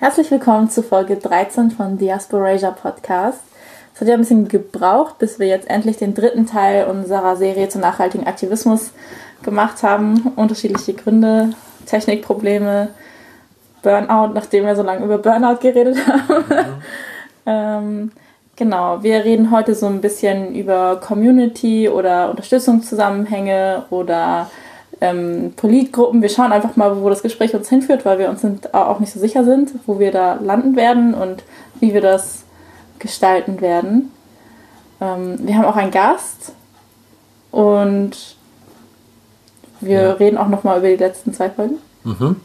Herzlich willkommen zu Folge 13 von Diasporasia Podcast. Es hat ja ein bisschen gebraucht, bis wir jetzt endlich den dritten Teil unserer Serie zum nachhaltigen Aktivismus gemacht haben. Unterschiedliche Gründe, Technikprobleme, Burnout, nachdem wir so lange über Burnout geredet haben. Mhm. ähm, genau, wir reden heute so ein bisschen über Community oder Unterstützungszusammenhänge oder ähm, Politgruppen. Wir schauen einfach mal, wo das Gespräch uns hinführt, weil wir uns sind, auch nicht so sicher sind, wo wir da landen werden und wie wir das gestalten werden. Ähm, wir haben auch einen Gast und wir ja. reden auch nochmal über die letzten zwei Folgen. Mhm.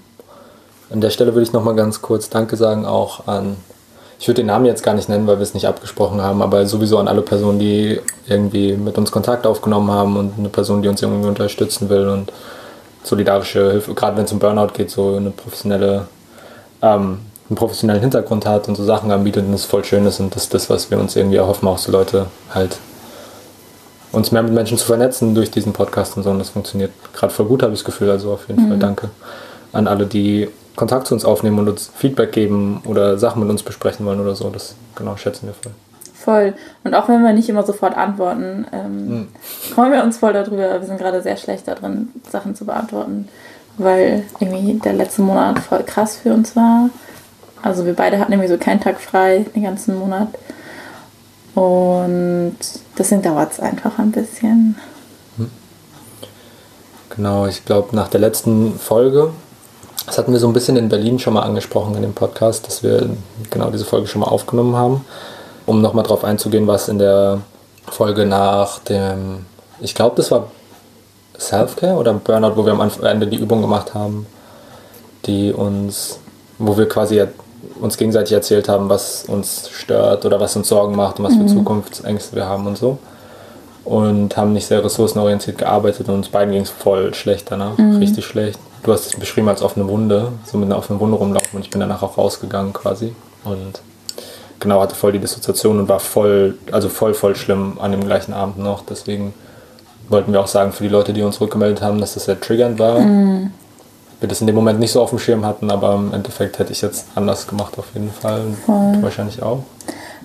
An der Stelle würde ich nochmal ganz kurz Danke sagen, auch an, ich würde den Namen jetzt gar nicht nennen, weil wir es nicht abgesprochen haben, aber sowieso an alle Personen, die irgendwie mit uns Kontakt aufgenommen haben und eine Person, die uns irgendwie unterstützen will und solidarische Hilfe, gerade wenn es um Burnout geht, so eine professionelle, ähm, einen professionellen Hintergrund hat und so Sachen anbietet und das voll schön ist und das ist das, was wir uns irgendwie erhoffen, auch so Leute halt uns mehr mit Menschen zu vernetzen durch diesen Podcast und so und das funktioniert gerade voll gut, habe ich das Gefühl, also auf jeden mhm. Fall danke an alle, die Kontakt zu uns aufnehmen und uns Feedback geben oder Sachen mit uns besprechen wollen oder so, das genau schätzen wir voll. Voll. Und auch wenn wir nicht immer sofort antworten, ähm, mhm. freuen wir uns voll darüber. Wir sind gerade sehr schlecht darin, Sachen zu beantworten, weil irgendwie der letzte Monat voll krass für uns war. Also wir beide hatten irgendwie so keinen Tag frei den ganzen Monat. Und deswegen dauert es einfach ein bisschen. Hm. Genau, ich glaube, nach der letzten Folge, das hatten wir so ein bisschen in Berlin schon mal angesprochen in dem Podcast, dass wir genau diese Folge schon mal aufgenommen haben um nochmal drauf einzugehen, was in der Folge nach dem, ich glaube, das war Self-Care oder Burnout, wo wir am Ende die Übung gemacht haben, die uns, wo wir quasi uns gegenseitig erzählt haben, was uns stört oder was uns Sorgen macht und was mhm. für Zukunftsängste wir haben und so. Und haben nicht sehr ressourcenorientiert gearbeitet und uns beiden ging es voll schlecht danach, mhm. richtig schlecht. Du hast es beschrieben als offene Wunde, so mit einer offenen Wunde rumlaufen und ich bin danach auch rausgegangen quasi. Und genau, hatte voll die Dissoziation und war voll, also voll, voll schlimm an dem gleichen Abend noch. Deswegen wollten wir auch sagen, für die Leute, die uns rückgemeldet haben, dass das sehr triggernd war. Mm. Wir das in dem Moment nicht so auf dem Schirm hatten, aber im Endeffekt hätte ich jetzt anders gemacht auf jeden Fall. Voll. Wahrscheinlich auch.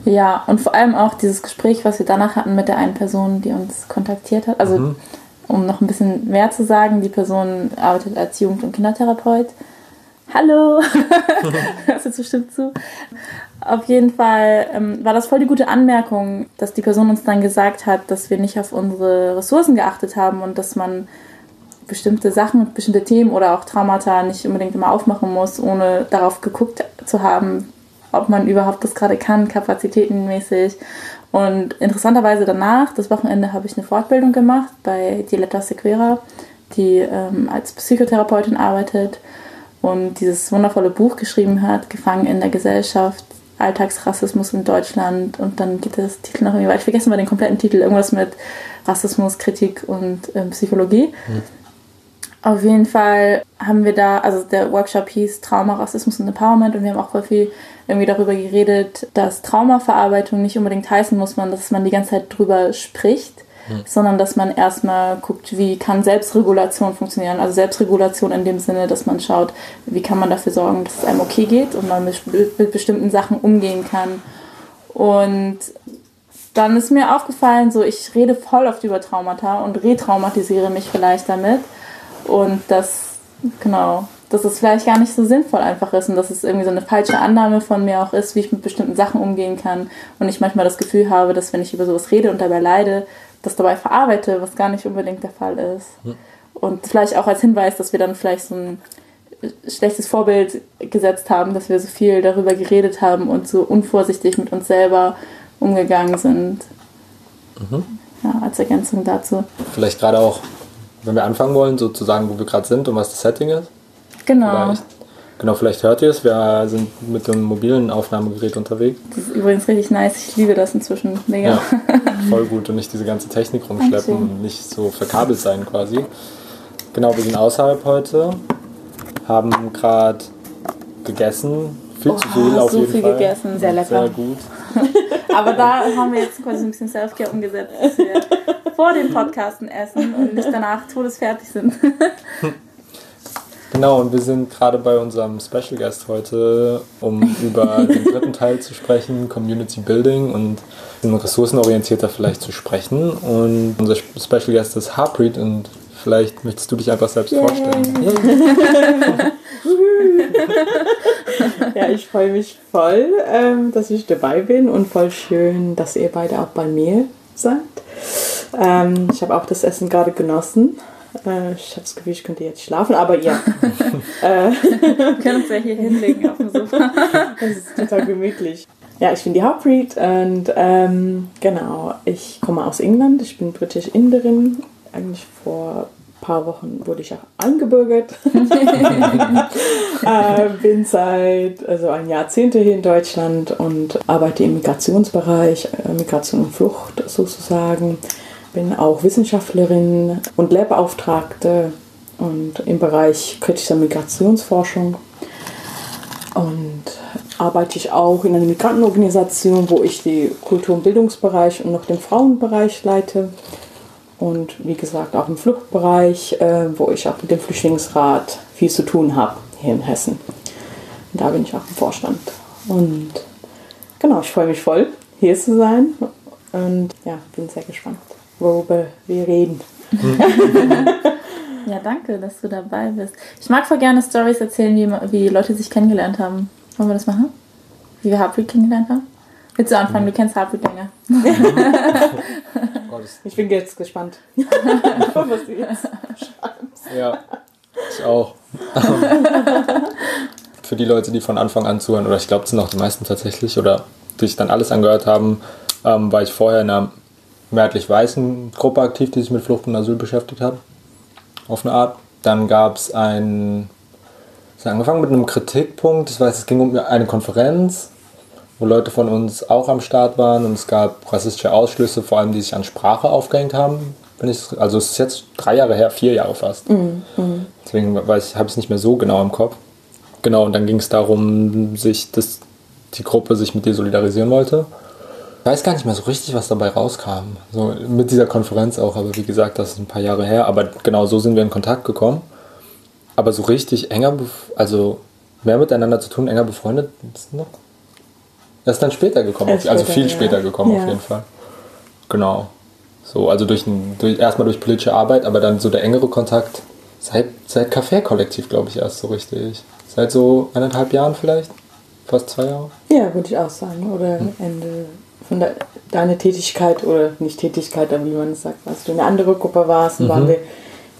Ja, und vor allem auch dieses Gespräch, was wir danach hatten mit der einen Person, die uns kontaktiert hat. Also, mhm. Um noch ein bisschen mehr zu sagen, die Person arbeitet als Jugend- und Kindertherapeut. Hallo! Hörst du bestimmt zu? Auf jeden Fall ähm, war das voll die gute Anmerkung, dass die Person uns dann gesagt hat, dass wir nicht auf unsere Ressourcen geachtet haben und dass man bestimmte Sachen, bestimmte Themen oder auch Traumata nicht unbedingt immer aufmachen muss, ohne darauf geguckt zu haben, ob man überhaupt das gerade kann, kapazitätenmäßig. Und interessanterweise danach, das Wochenende, habe ich eine Fortbildung gemacht bei Diletta Sequera, die ähm, als Psychotherapeutin arbeitet und dieses wundervolle Buch geschrieben hat, Gefangen in der Gesellschaft, Alltagsrassismus in Deutschland und dann geht das Titel noch irgendwie weiter. Ich vergesse mal den kompletten Titel, irgendwas mit Rassismus, Kritik und ähm, Psychologie. Mhm. Auf jeden Fall haben wir da, also der Workshop hieß Trauma, Rassismus und Empowerment und wir haben auch voll viel irgendwie darüber geredet, dass Traumaverarbeitung nicht unbedingt heißen muss, man, dass man die ganze Zeit drüber spricht, hm. sondern dass man erstmal guckt, wie kann Selbstregulation funktionieren. Also Selbstregulation in dem Sinne, dass man schaut, wie kann man dafür sorgen, dass es einem okay geht und man mit, mit bestimmten Sachen umgehen kann. Und dann ist mir aufgefallen, so ich rede voll oft über Traumata und retraumatisiere mich vielleicht damit. Und das, genau, dass es vielleicht gar nicht so sinnvoll einfach ist und dass es irgendwie so eine falsche Annahme von mir auch ist, wie ich mit bestimmten Sachen umgehen kann. Und ich manchmal das Gefühl habe, dass wenn ich über sowas rede und dabei leide, das dabei verarbeite, was gar nicht unbedingt der Fall ist. Hm. Und vielleicht auch als Hinweis, dass wir dann vielleicht so ein schlechtes Vorbild gesetzt haben, dass wir so viel darüber geredet haben und so unvorsichtig mit uns selber umgegangen sind. Mhm. Ja, als Ergänzung dazu. Vielleicht gerade auch, wenn wir anfangen wollen, so zu sagen, wo wir gerade sind und was das Setting ist. Genau. Vielleicht Genau, vielleicht hört ihr es. Wir sind mit dem mobilen Aufnahmegerät unterwegs. Das ist übrigens richtig nice. Ich liebe das inzwischen. Mega. Ja, voll gut und nicht diese ganze Technik rumschleppen und nicht so verkabelt sein quasi. Genau, wir sind außerhalb heute, haben gerade gegessen. Viel oh, zu viel auf so jeden viel Fall. gegessen, sehr lecker. Sehr gut. Aber da haben wir jetzt quasi ein bisschen Selfcare umgesetzt, dass wir vor dem Podcasten essen und nicht danach todesfertig sind. Genau, und wir sind gerade bei unserem Special Guest heute, um über den dritten Teil zu sprechen, Community Building und ressourcenorientierter vielleicht zu sprechen. Und unser Special Guest ist Harpreet und vielleicht möchtest du dich einfach selbst Yay. vorstellen. ja, ich freue mich voll, ähm, dass ich dabei bin und voll schön, dass ihr beide auch bei mir seid. Ähm, ich habe auch das Essen gerade genossen. Äh, ich habe das Gefühl, ich könnte jetzt schlafen, aber ja. äh, Wir können uns ja hier hinlegen auf dem Sofa. das ist total gemütlich. Ja, ich bin die Harpreet und ähm, genau, ich komme aus England. Ich bin britisch-Inderin. Eigentlich vor ein paar Wochen wurde ich auch eingebürgert. äh, bin seit also ein Jahrzehnt hier in Deutschland und arbeite im Migrationsbereich, äh, Migration und Flucht sozusagen bin auch Wissenschaftlerin und Lehrbeauftragte und im Bereich kritischer Migrationsforschung. Und arbeite ich auch in einer Migrantenorganisation, wo ich die Kultur- und Bildungsbereich und noch den Frauenbereich leite. Und wie gesagt auch im Fluchtbereich, äh, wo ich auch mit dem Flüchtlingsrat viel zu tun habe hier in Hessen. Da bin ich auch im Vorstand. Und genau, ich freue mich voll, hier zu sein. Und ja, bin sehr gespannt worüber wir reden. ja, danke, dass du dabei bist. Ich mag voll gerne Stories erzählen, wie, wie Leute sich kennengelernt haben. Wollen wir das machen? Wie wir Harpreet kennengelernt haben? Willst du anfangen? Du kennst Harpreet länger. ich bin jetzt gespannt, was du jetzt schreibst. Ja, ich auch. Für die Leute, die von Anfang an zuhören, oder ich glaube, es sind auch die meisten tatsächlich, oder die sich dann alles angehört haben, ähm, war ich vorher in einer mehrheitlich weißen Gruppe aktiv, die sich mit Flucht und Asyl beschäftigt hat. Auf eine Art. Dann gab es ein. Es hat angefangen mit einem Kritikpunkt. Ich weiß, es ging um eine Konferenz, wo Leute von uns auch am Start waren und es gab rassistische Ausschlüsse, vor allem die sich an Sprache aufgehängt haben. Wenn ich, also es ist jetzt drei Jahre her, vier Jahre fast. Mhm. Deswegen habe ich es nicht mehr so genau im Kopf. Genau, und dann ging es darum, sich dass die Gruppe sich mit dir solidarisieren wollte weiß gar nicht mehr so richtig, was dabei rauskam. So mit dieser Konferenz auch, aber wie gesagt, das ist ein paar Jahre her. Aber genau so sind wir in Kontakt gekommen. Aber so richtig enger, also mehr miteinander zu tun, enger befreundet, ist noch. Er ist dann später gekommen, also später, viel ja. später gekommen ja. auf jeden Fall. Genau. So, also durch, durch erstmal durch politische Arbeit, aber dann so der engere Kontakt seit, seit Café-Kollektiv, glaube ich, erst so richtig. Seit so eineinhalb Jahren vielleicht? Fast zwei Jahre? Ja, würde ich auch sagen. Oder hm. Ende von der, deiner Tätigkeit oder nicht Tätigkeit, aber wie man es sagt, als du in eine andere Gruppe warst, mhm. waren wir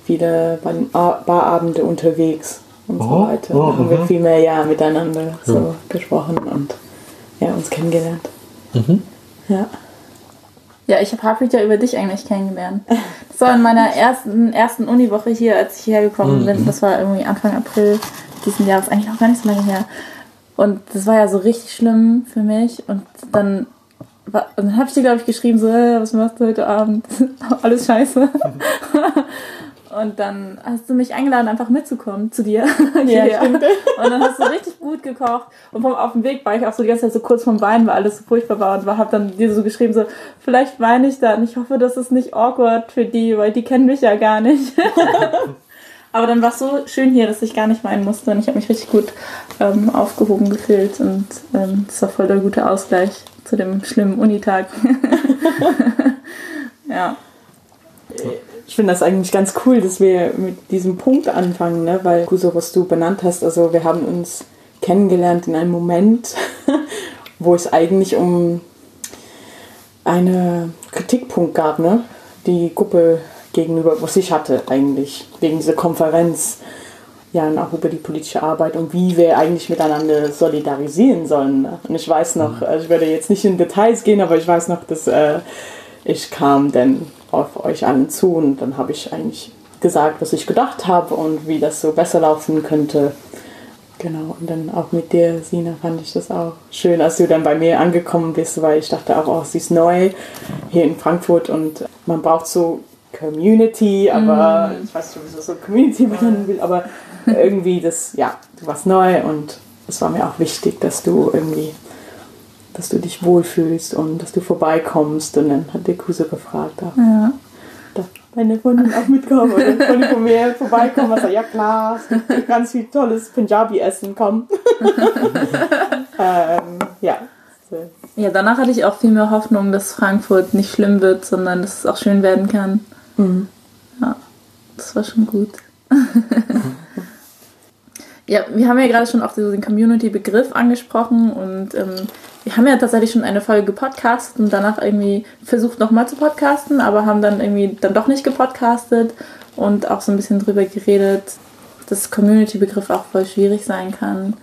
wieder bei den Barabenden unterwegs und oh. so weiter. Oh, da haben wir mhm. viel mehr ja miteinander so ja. gesprochen und ja, uns kennengelernt. Mhm. Ja. Ja, ich habe Harpreet ja über dich eigentlich kennengelernt. Das war in meiner ersten, ersten Uniwoche hier, als ich hierher gekommen mhm. bin. Das war irgendwie Anfang April diesen Jahres, eigentlich noch gar nicht so lange her. Und das war ja so richtig schlimm für mich. Und dann und dann habe ich dir, glaube ich, geschrieben, so, hey, was machst du heute Abend? Alles scheiße. und dann hast du mich eingeladen, einfach mitzukommen zu dir. Ja, stimmt. Und dann hast du richtig gut gekocht. Und vom, auf dem Weg war ich auch so die ganze Zeit so kurz vom Weinen, weil alles so furchtbar war. Und habe dann dir so geschrieben, so, vielleicht weine ich dann. Ich hoffe, das ist nicht awkward für die, weil die kennen mich ja gar nicht. Aber dann war es so schön hier, dass ich gar nicht weinen musste. Und ich habe mich richtig gut ähm, aufgehoben gefühlt. Und ähm, das war voll der gute Ausgleich zu dem schlimmen Unitag. ja. Ich finde das eigentlich ganz cool, dass wir mit diesem Punkt anfangen, ne? weil so was du benannt hast, also wir haben uns kennengelernt in einem Moment, wo es eigentlich um einen Kritikpunkt gab, ne? die Gruppe gegenüber, was ich hatte eigentlich, wegen dieser Konferenz ja, und auch über die politische Arbeit und wie wir eigentlich miteinander solidarisieren sollen. Und ich weiß noch, mhm. also ich werde jetzt nicht in Details gehen, aber ich weiß noch, dass äh, ich kam dann auf euch allen zu und dann habe ich eigentlich gesagt, was ich gedacht habe und wie das so besser laufen könnte. Genau, und dann auch mit dir, Sina, fand ich das auch schön, als du dann bei mir angekommen bist, weil ich dachte auch, oh, sie ist neu hier in Frankfurt und man braucht so Community, aber mm. ich weiß nicht, wieso so Community benennen will, aber irgendwie das, ja, du warst neu und es war mir auch wichtig, dass du irgendwie, dass du dich wohlfühlst und dass du vorbeikommst. Und dann hat der Kuse gefragt, auch, ja. da, deine Freundin auch mitkommen oder eine Freundin von mir vorbeikommen und sagt, ja klar, es gibt ganz viel tolles Punjabi-Essen, komm. ähm, ja. Ja, danach hatte ich auch viel mehr Hoffnung, dass Frankfurt nicht schlimm wird, sondern dass es auch schön werden kann. Mhm. Ja, das war schon gut. ja, wir haben ja gerade schon auch diesen Community-Begriff angesprochen und ähm, wir haben ja tatsächlich schon eine Folge gepodcastet und danach irgendwie versucht nochmal zu podcasten, aber haben dann irgendwie dann doch nicht gepodcastet und auch so ein bisschen drüber geredet, dass Community-Begriff auch voll schwierig sein kann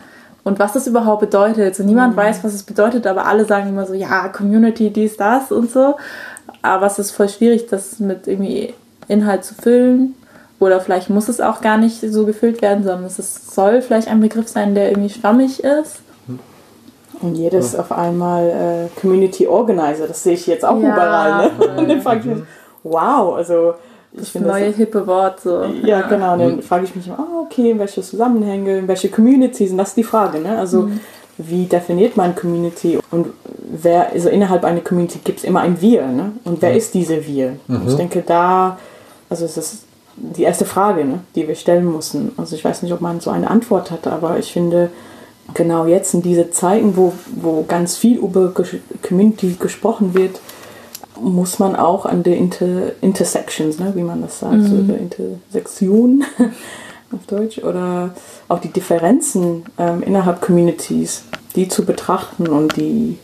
und was das überhaupt bedeutet. So niemand mhm. weiß, was es bedeutet, aber alle sagen immer so, ja, Community, dies, das und so. Aber es ist voll schwierig, das mit irgendwie Inhalt zu füllen. Oder vielleicht muss es auch gar nicht so gefüllt werden, sondern es ist, soll vielleicht ein Begriff sein, der irgendwie schwammig ist. Und jedes ja. auf einmal äh, Community Organizer, das sehe ich jetzt auch ja, überall. Ne? Und dann frage ich mich, wow, also das neue das, hippe Wort so. Ja, genau. Und dann frage ich mich immer, ah, okay, in welche Zusammenhänge, in welche Communities, und das ist die Frage, ne? Also mhm. wie definiert man Community und wer, also innerhalb einer Community gibt es immer ein Wir, ne? Und wer mhm. ist diese Wir? Mhm. Ich denke, da, also es ist die erste Frage, ne, die wir stellen müssen. Also ich weiß nicht, ob man so eine Antwort hat, aber ich finde, genau jetzt in diese Zeiten, wo, wo ganz viel über Community gesprochen wird, muss man auch an die Inter Intersections, ne, wie man das sagt, mhm. so der Intersektion auf Deutsch, oder auch die Differenzen ähm, innerhalb Communities, die zu betrachten und die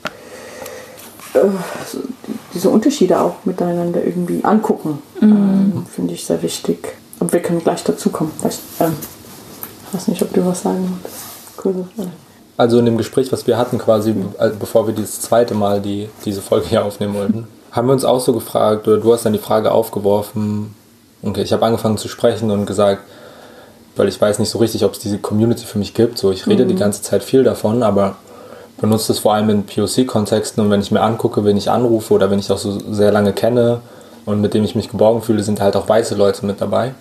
äh, so, die, diese Unterschiede auch miteinander irgendwie angucken, mhm. ähm, finde ich sehr wichtig. Und wir können gleich dazu kommen. Ich ähm, weiß nicht, ob du was sagen wolltest. Also in dem Gespräch, was wir hatten, quasi, äh, bevor wir dieses zweite Mal die, diese Folge hier aufnehmen wollten, haben wir uns auch so gefragt, oder du hast dann die Frage aufgeworfen, okay, ich habe angefangen zu sprechen und gesagt, weil ich weiß nicht so richtig, ob es diese Community für mich gibt. So, ich rede mhm. die ganze Zeit viel davon, aber benutze es vor allem in POC-Kontexten und wenn ich mir angucke, wen ich anrufe oder wenn ich auch so sehr lange kenne und mit dem ich mich geborgen fühle, sind halt auch weiße Leute mit dabei.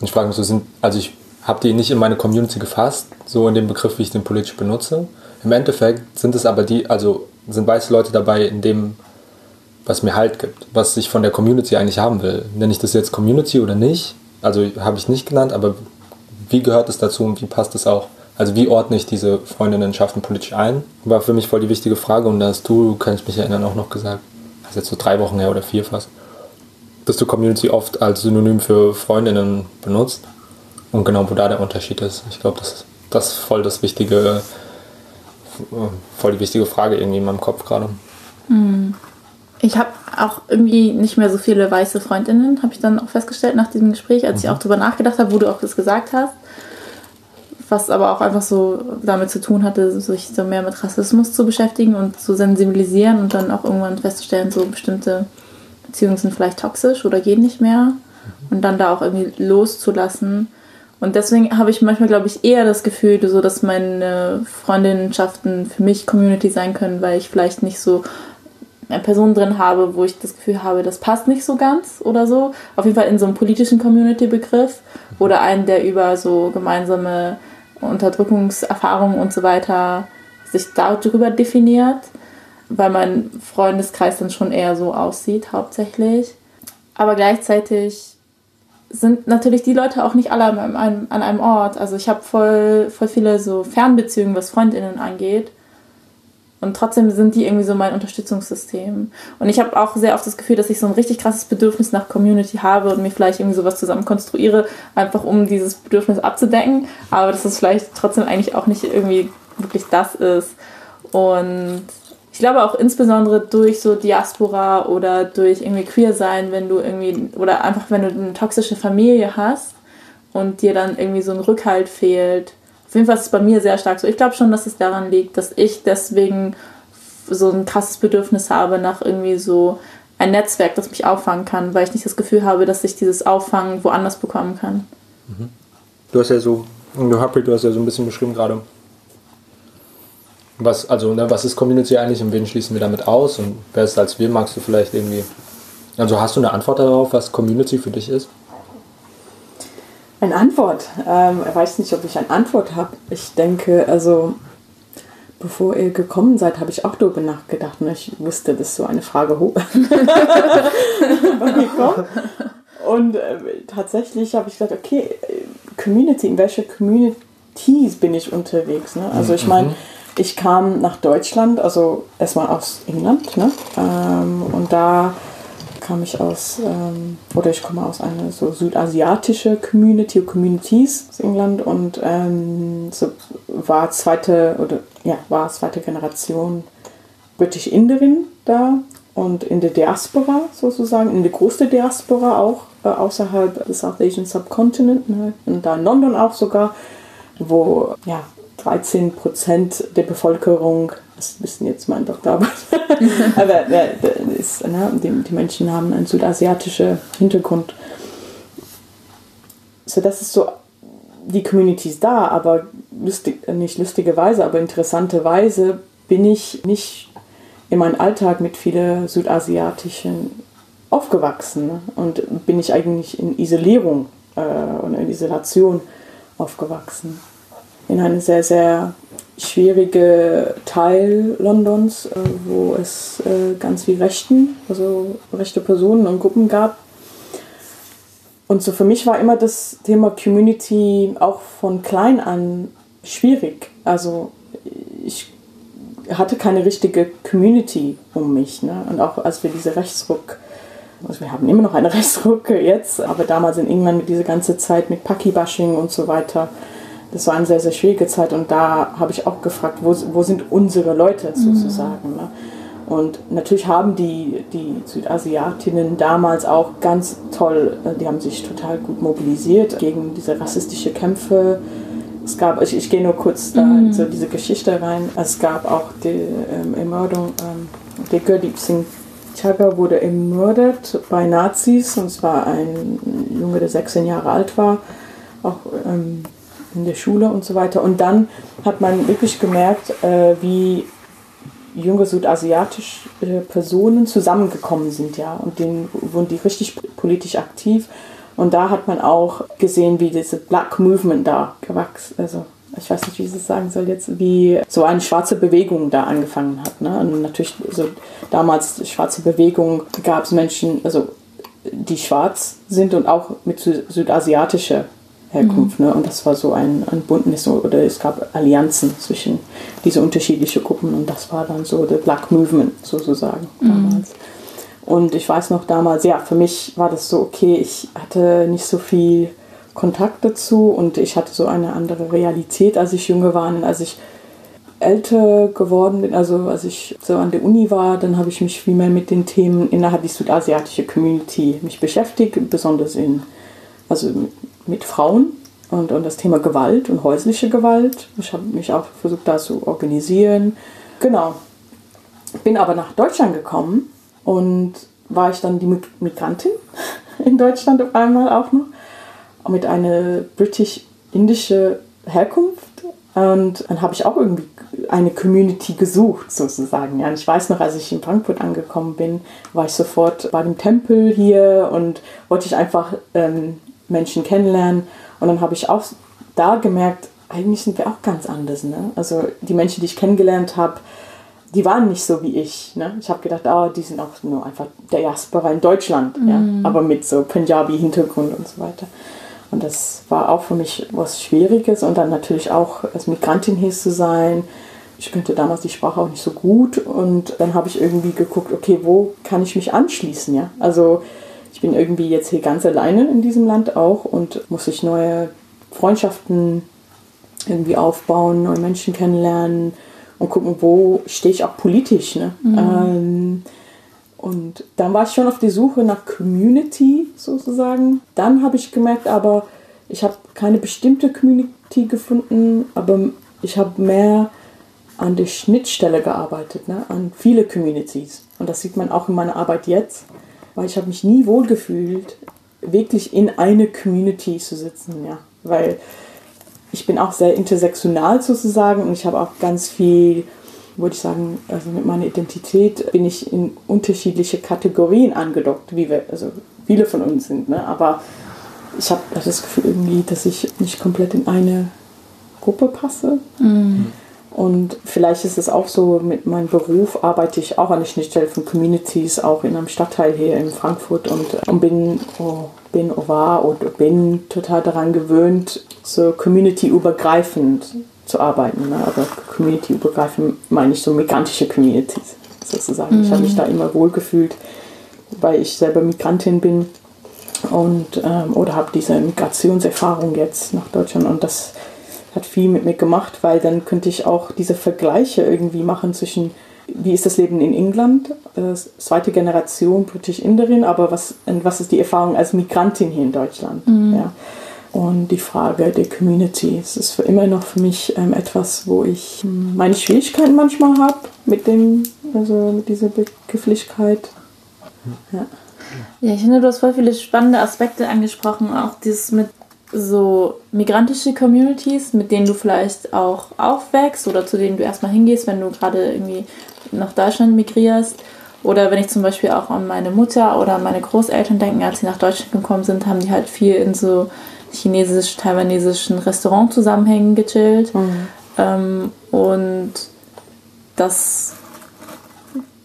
Und ich frage mich so, sind, also ich habe die nicht in meine Community gefasst, so in dem Begriff, wie ich den politisch benutze. Im Endeffekt sind es aber die, also sind weiße Leute dabei in dem was mir Halt gibt, was ich von der Community eigentlich haben will. Nenne ich das jetzt Community oder nicht? Also habe ich nicht genannt, aber wie gehört es dazu und wie passt es auch? Also wie ordne ich diese Freundinnenschaften politisch ein? War für mich voll die wichtige Frage und da hast du, kann ich mich erinnern, auch noch gesagt, das ist jetzt so drei Wochen her oder vier fast, dass du Community oft als Synonym für Freundinnen benutzt und genau wo da der Unterschied ist. Ich glaube, das, das ist voll das wichtige, voll die wichtige Frage irgendwie in meinem Kopf gerade. Mhm. Ich habe auch irgendwie nicht mehr so viele weiße Freundinnen, habe ich dann auch festgestellt nach diesem Gespräch, als mhm. ich auch darüber nachgedacht habe, wo du auch das gesagt hast. Was aber auch einfach so damit zu tun hatte, sich so mehr mit Rassismus zu beschäftigen und zu sensibilisieren und dann auch irgendwann festzustellen, so bestimmte Beziehungen sind vielleicht toxisch oder gehen nicht mehr. Und dann da auch irgendwie loszulassen. Und deswegen habe ich manchmal, glaube ich, eher das Gefühl, so, dass meine Freundinnenschaften für mich Community sein können, weil ich vielleicht nicht so eine Person drin habe, wo ich das Gefühl habe, das passt nicht so ganz oder so. Auf jeden Fall in so einem politischen Community-Begriff oder einen, der über so gemeinsame Unterdrückungserfahrungen und so weiter sich darüber definiert, weil mein Freundeskreis dann schon eher so aussieht, hauptsächlich. Aber gleichzeitig sind natürlich die Leute auch nicht alle an einem, an einem Ort. Also ich habe voll, voll viele so Fernbeziehungen, was Freundinnen angeht. Und trotzdem sind die irgendwie so mein Unterstützungssystem. Und ich habe auch sehr oft das Gefühl, dass ich so ein richtig krasses Bedürfnis nach Community habe und mir vielleicht irgendwie sowas zusammen konstruiere, einfach um dieses Bedürfnis abzudecken. Aber dass es vielleicht trotzdem eigentlich auch nicht irgendwie wirklich das ist. Und ich glaube auch insbesondere durch so Diaspora oder durch irgendwie queer sein, wenn du irgendwie, oder einfach wenn du eine toxische Familie hast und dir dann irgendwie so ein Rückhalt fehlt auf jeden Fall ist es bei mir sehr stark so. Ich glaube schon, dass es daran liegt, dass ich deswegen so ein krasses Bedürfnis habe nach irgendwie so ein Netzwerk, das mich auffangen kann, weil ich nicht das Gefühl habe, dass ich dieses Auffangen woanders bekommen kann. Mhm. Du hast ja so, du hast ja so ein bisschen beschrieben gerade, was, also, ne, was ist Community eigentlich und wen schließen wir damit aus und wer ist als wir, magst du vielleicht irgendwie, also hast du eine Antwort darauf, was Community für dich ist? Eine Antwort. Ähm, ich weiß nicht, ob ich eine Antwort habe. Ich denke, also bevor ihr gekommen seid, habe ich auch darüber nachgedacht. Ne? Ich wusste, dass so eine Frage hoch Und äh, tatsächlich habe ich gedacht, okay, Community, in welcher Communities bin ich unterwegs? Ne? Also ich meine, ich kam nach Deutschland, also erstmal aus England, ne? Ähm, und da kam ich aus, ähm, oder ich komme aus einer so südasiatische Community, Communities aus England und ähm, so war zweite oder ja, war zweite Generation British Inderin da und in der Diaspora sozusagen, in der größten Diaspora auch äh, außerhalb des South Asian Subcontinent ne? und da in London auch sogar, wo ja 13 Prozent der Bevölkerung, das wissen jetzt mein Doktorarbeit, aber äh, ist, ne, die, die, Menschen haben einen südasiatischen Hintergrund. So, das ist so, die Community ist da, aber lustig, nicht lustigerweise, aber interessanterweise bin ich nicht in meinem Alltag mit vielen südasiatischen aufgewachsen ne? und bin ich eigentlich in Isolierung äh, und in Isolation aufgewachsen in eine sehr, sehr schwierige Teil Londons, äh, wo es äh, ganz viel Rechten, also rechte Personen und Gruppen gab. Und so für mich war immer das Thema Community auch von klein an schwierig. Also ich hatte keine richtige Community um mich. Ne? Und auch als wir diese Rechtsruck, also wir haben immer noch eine Rechtsruck jetzt, aber damals in England mit dieser ganze Zeit mit Paki-Bashing und so weiter, das war eine sehr, sehr schwierige Zeit und da habe ich auch gefragt, wo, wo sind unsere Leute sozusagen. Mhm. Ne? Und natürlich haben die, die Südasiatinnen damals auch ganz toll, äh, die haben sich total gut mobilisiert gegen diese rassistische Kämpfe. Es gab, ich, ich gehe nur kurz da in so diese Geschichte rein. Es gab auch die ähm, Ermordung, ähm, der Gurdeep Singh Chagga wurde ermordet bei Nazis und zwar ein Junge, der 16 Jahre alt war. Auch ähm, in der Schule und so weiter. Und dann hat man wirklich gemerkt, äh, wie junge südasiatische Personen zusammengekommen sind, ja, und denen wurden die richtig politisch aktiv. Und da hat man auch gesehen, wie diese Black Movement da gewachsen, also ich weiß nicht, wie ich es sagen soll jetzt, wie so eine schwarze Bewegung da angefangen hat. Ne? Und natürlich, so damals schwarze Bewegung gab es Menschen, also die schwarz sind und auch mit südasiatischer Herkunft. Mhm. Ne? Und das war so ein, ein Bündnis oder es gab Allianzen zwischen diese unterschiedlichen Gruppen und das war dann so der Black Movement sozusagen mhm. damals. Und ich weiß noch damals, ja, für mich war das so, okay, ich hatte nicht so viel Kontakt dazu und ich hatte so eine andere Realität, als ich jünger war. Und als ich älter geworden bin, also als ich so an der Uni war, dann habe ich mich viel mehr mit den Themen innerhalb der südasiatischen Community mich beschäftigt, besonders in, also mit Frauen und, und das Thema Gewalt und häusliche Gewalt. Ich habe mich auch versucht, da zu organisieren. Genau. Bin aber nach Deutschland gekommen und war ich dann die Migrantin in Deutschland auf einmal auch noch mit einer britisch-indische Herkunft. Und dann habe ich auch irgendwie eine Community gesucht, sozusagen. Ja, ich weiß noch, als ich in Frankfurt angekommen bin, war ich sofort bei dem Tempel hier und wollte ich einfach ähm, Menschen kennenlernen. Und dann habe ich auch da gemerkt, eigentlich sind wir auch ganz anders. Ne? Also die Menschen, die ich kennengelernt habe, die waren nicht so wie ich. Ne? Ich habe gedacht, oh, die sind auch nur einfach der Diaspora in Deutschland, mhm. ja? aber mit so Punjabi-Hintergrund und so weiter. Und das war auch für mich was Schwieriges und dann natürlich auch als Migrantin hier zu sein. Ich könnte damals die Sprache auch nicht so gut und dann habe ich irgendwie geguckt, okay, wo kann ich mich anschließen, ja? Also ich bin irgendwie jetzt hier ganz alleine in diesem Land auch und muss ich neue Freundschaften irgendwie aufbauen, neue Menschen kennenlernen und gucken, wo stehe ich auch politisch. Ne? Mhm. Ähm, und dann war ich schon auf der Suche nach Community sozusagen. Dann habe ich gemerkt, aber ich habe keine bestimmte Community gefunden, aber ich habe mehr an der Schnittstelle gearbeitet, ne? an viele Communities. Und das sieht man auch in meiner Arbeit jetzt weil ich habe mich nie wohl gefühlt, wirklich in eine Community zu sitzen, ja, weil ich bin auch sehr intersektional sozusagen und ich habe auch ganz viel, würde ich sagen, also mit meiner Identität bin ich in unterschiedliche Kategorien angedockt, wie wir, also viele von uns sind, ne? aber ich habe das Gefühl irgendwie, dass ich nicht komplett in eine Gruppe passe. Mhm. Und vielleicht ist es auch so, mit meinem Beruf arbeite ich auch an der Schnittstelle von Communities, auch in einem Stadtteil hier in Frankfurt und, und bin, oh, bin war und bin total daran gewöhnt, so community-übergreifend zu arbeiten. Ne? Aber community-übergreifend meine ich so migrantische Communities sozusagen. Mhm. Ich habe mich da immer wohlgefühlt, weil ich selber Migrantin bin und ähm, oder habe diese Migrationserfahrung jetzt nach Deutschland und das hat viel mit mir gemacht, weil dann könnte ich auch diese Vergleiche irgendwie machen zwischen wie ist das Leben in England, äh, zweite Generation britisch-inderin, aber was, was ist die Erfahrung als Migrantin hier in Deutschland? Mhm. Ja. Und die Frage der Community, es ist für immer noch für mich ähm, etwas, wo ich hm, meine Schwierigkeiten manchmal habe mit dem, also mit dieser Begrifflichkeit. Ja. ja, ich finde, du hast voll viele spannende Aspekte angesprochen, auch dieses mit so migrantische Communities, mit denen du vielleicht auch aufwächst oder zu denen du erstmal hingehst, wenn du gerade irgendwie nach Deutschland migrierst. Oder wenn ich zum Beispiel auch an meine Mutter oder an meine Großeltern denke, als sie nach Deutschland gekommen sind, haben die halt viel in so chinesisch-taiwanesischen Restaurantzusammenhängen gechillt. Mhm. Ähm, und das,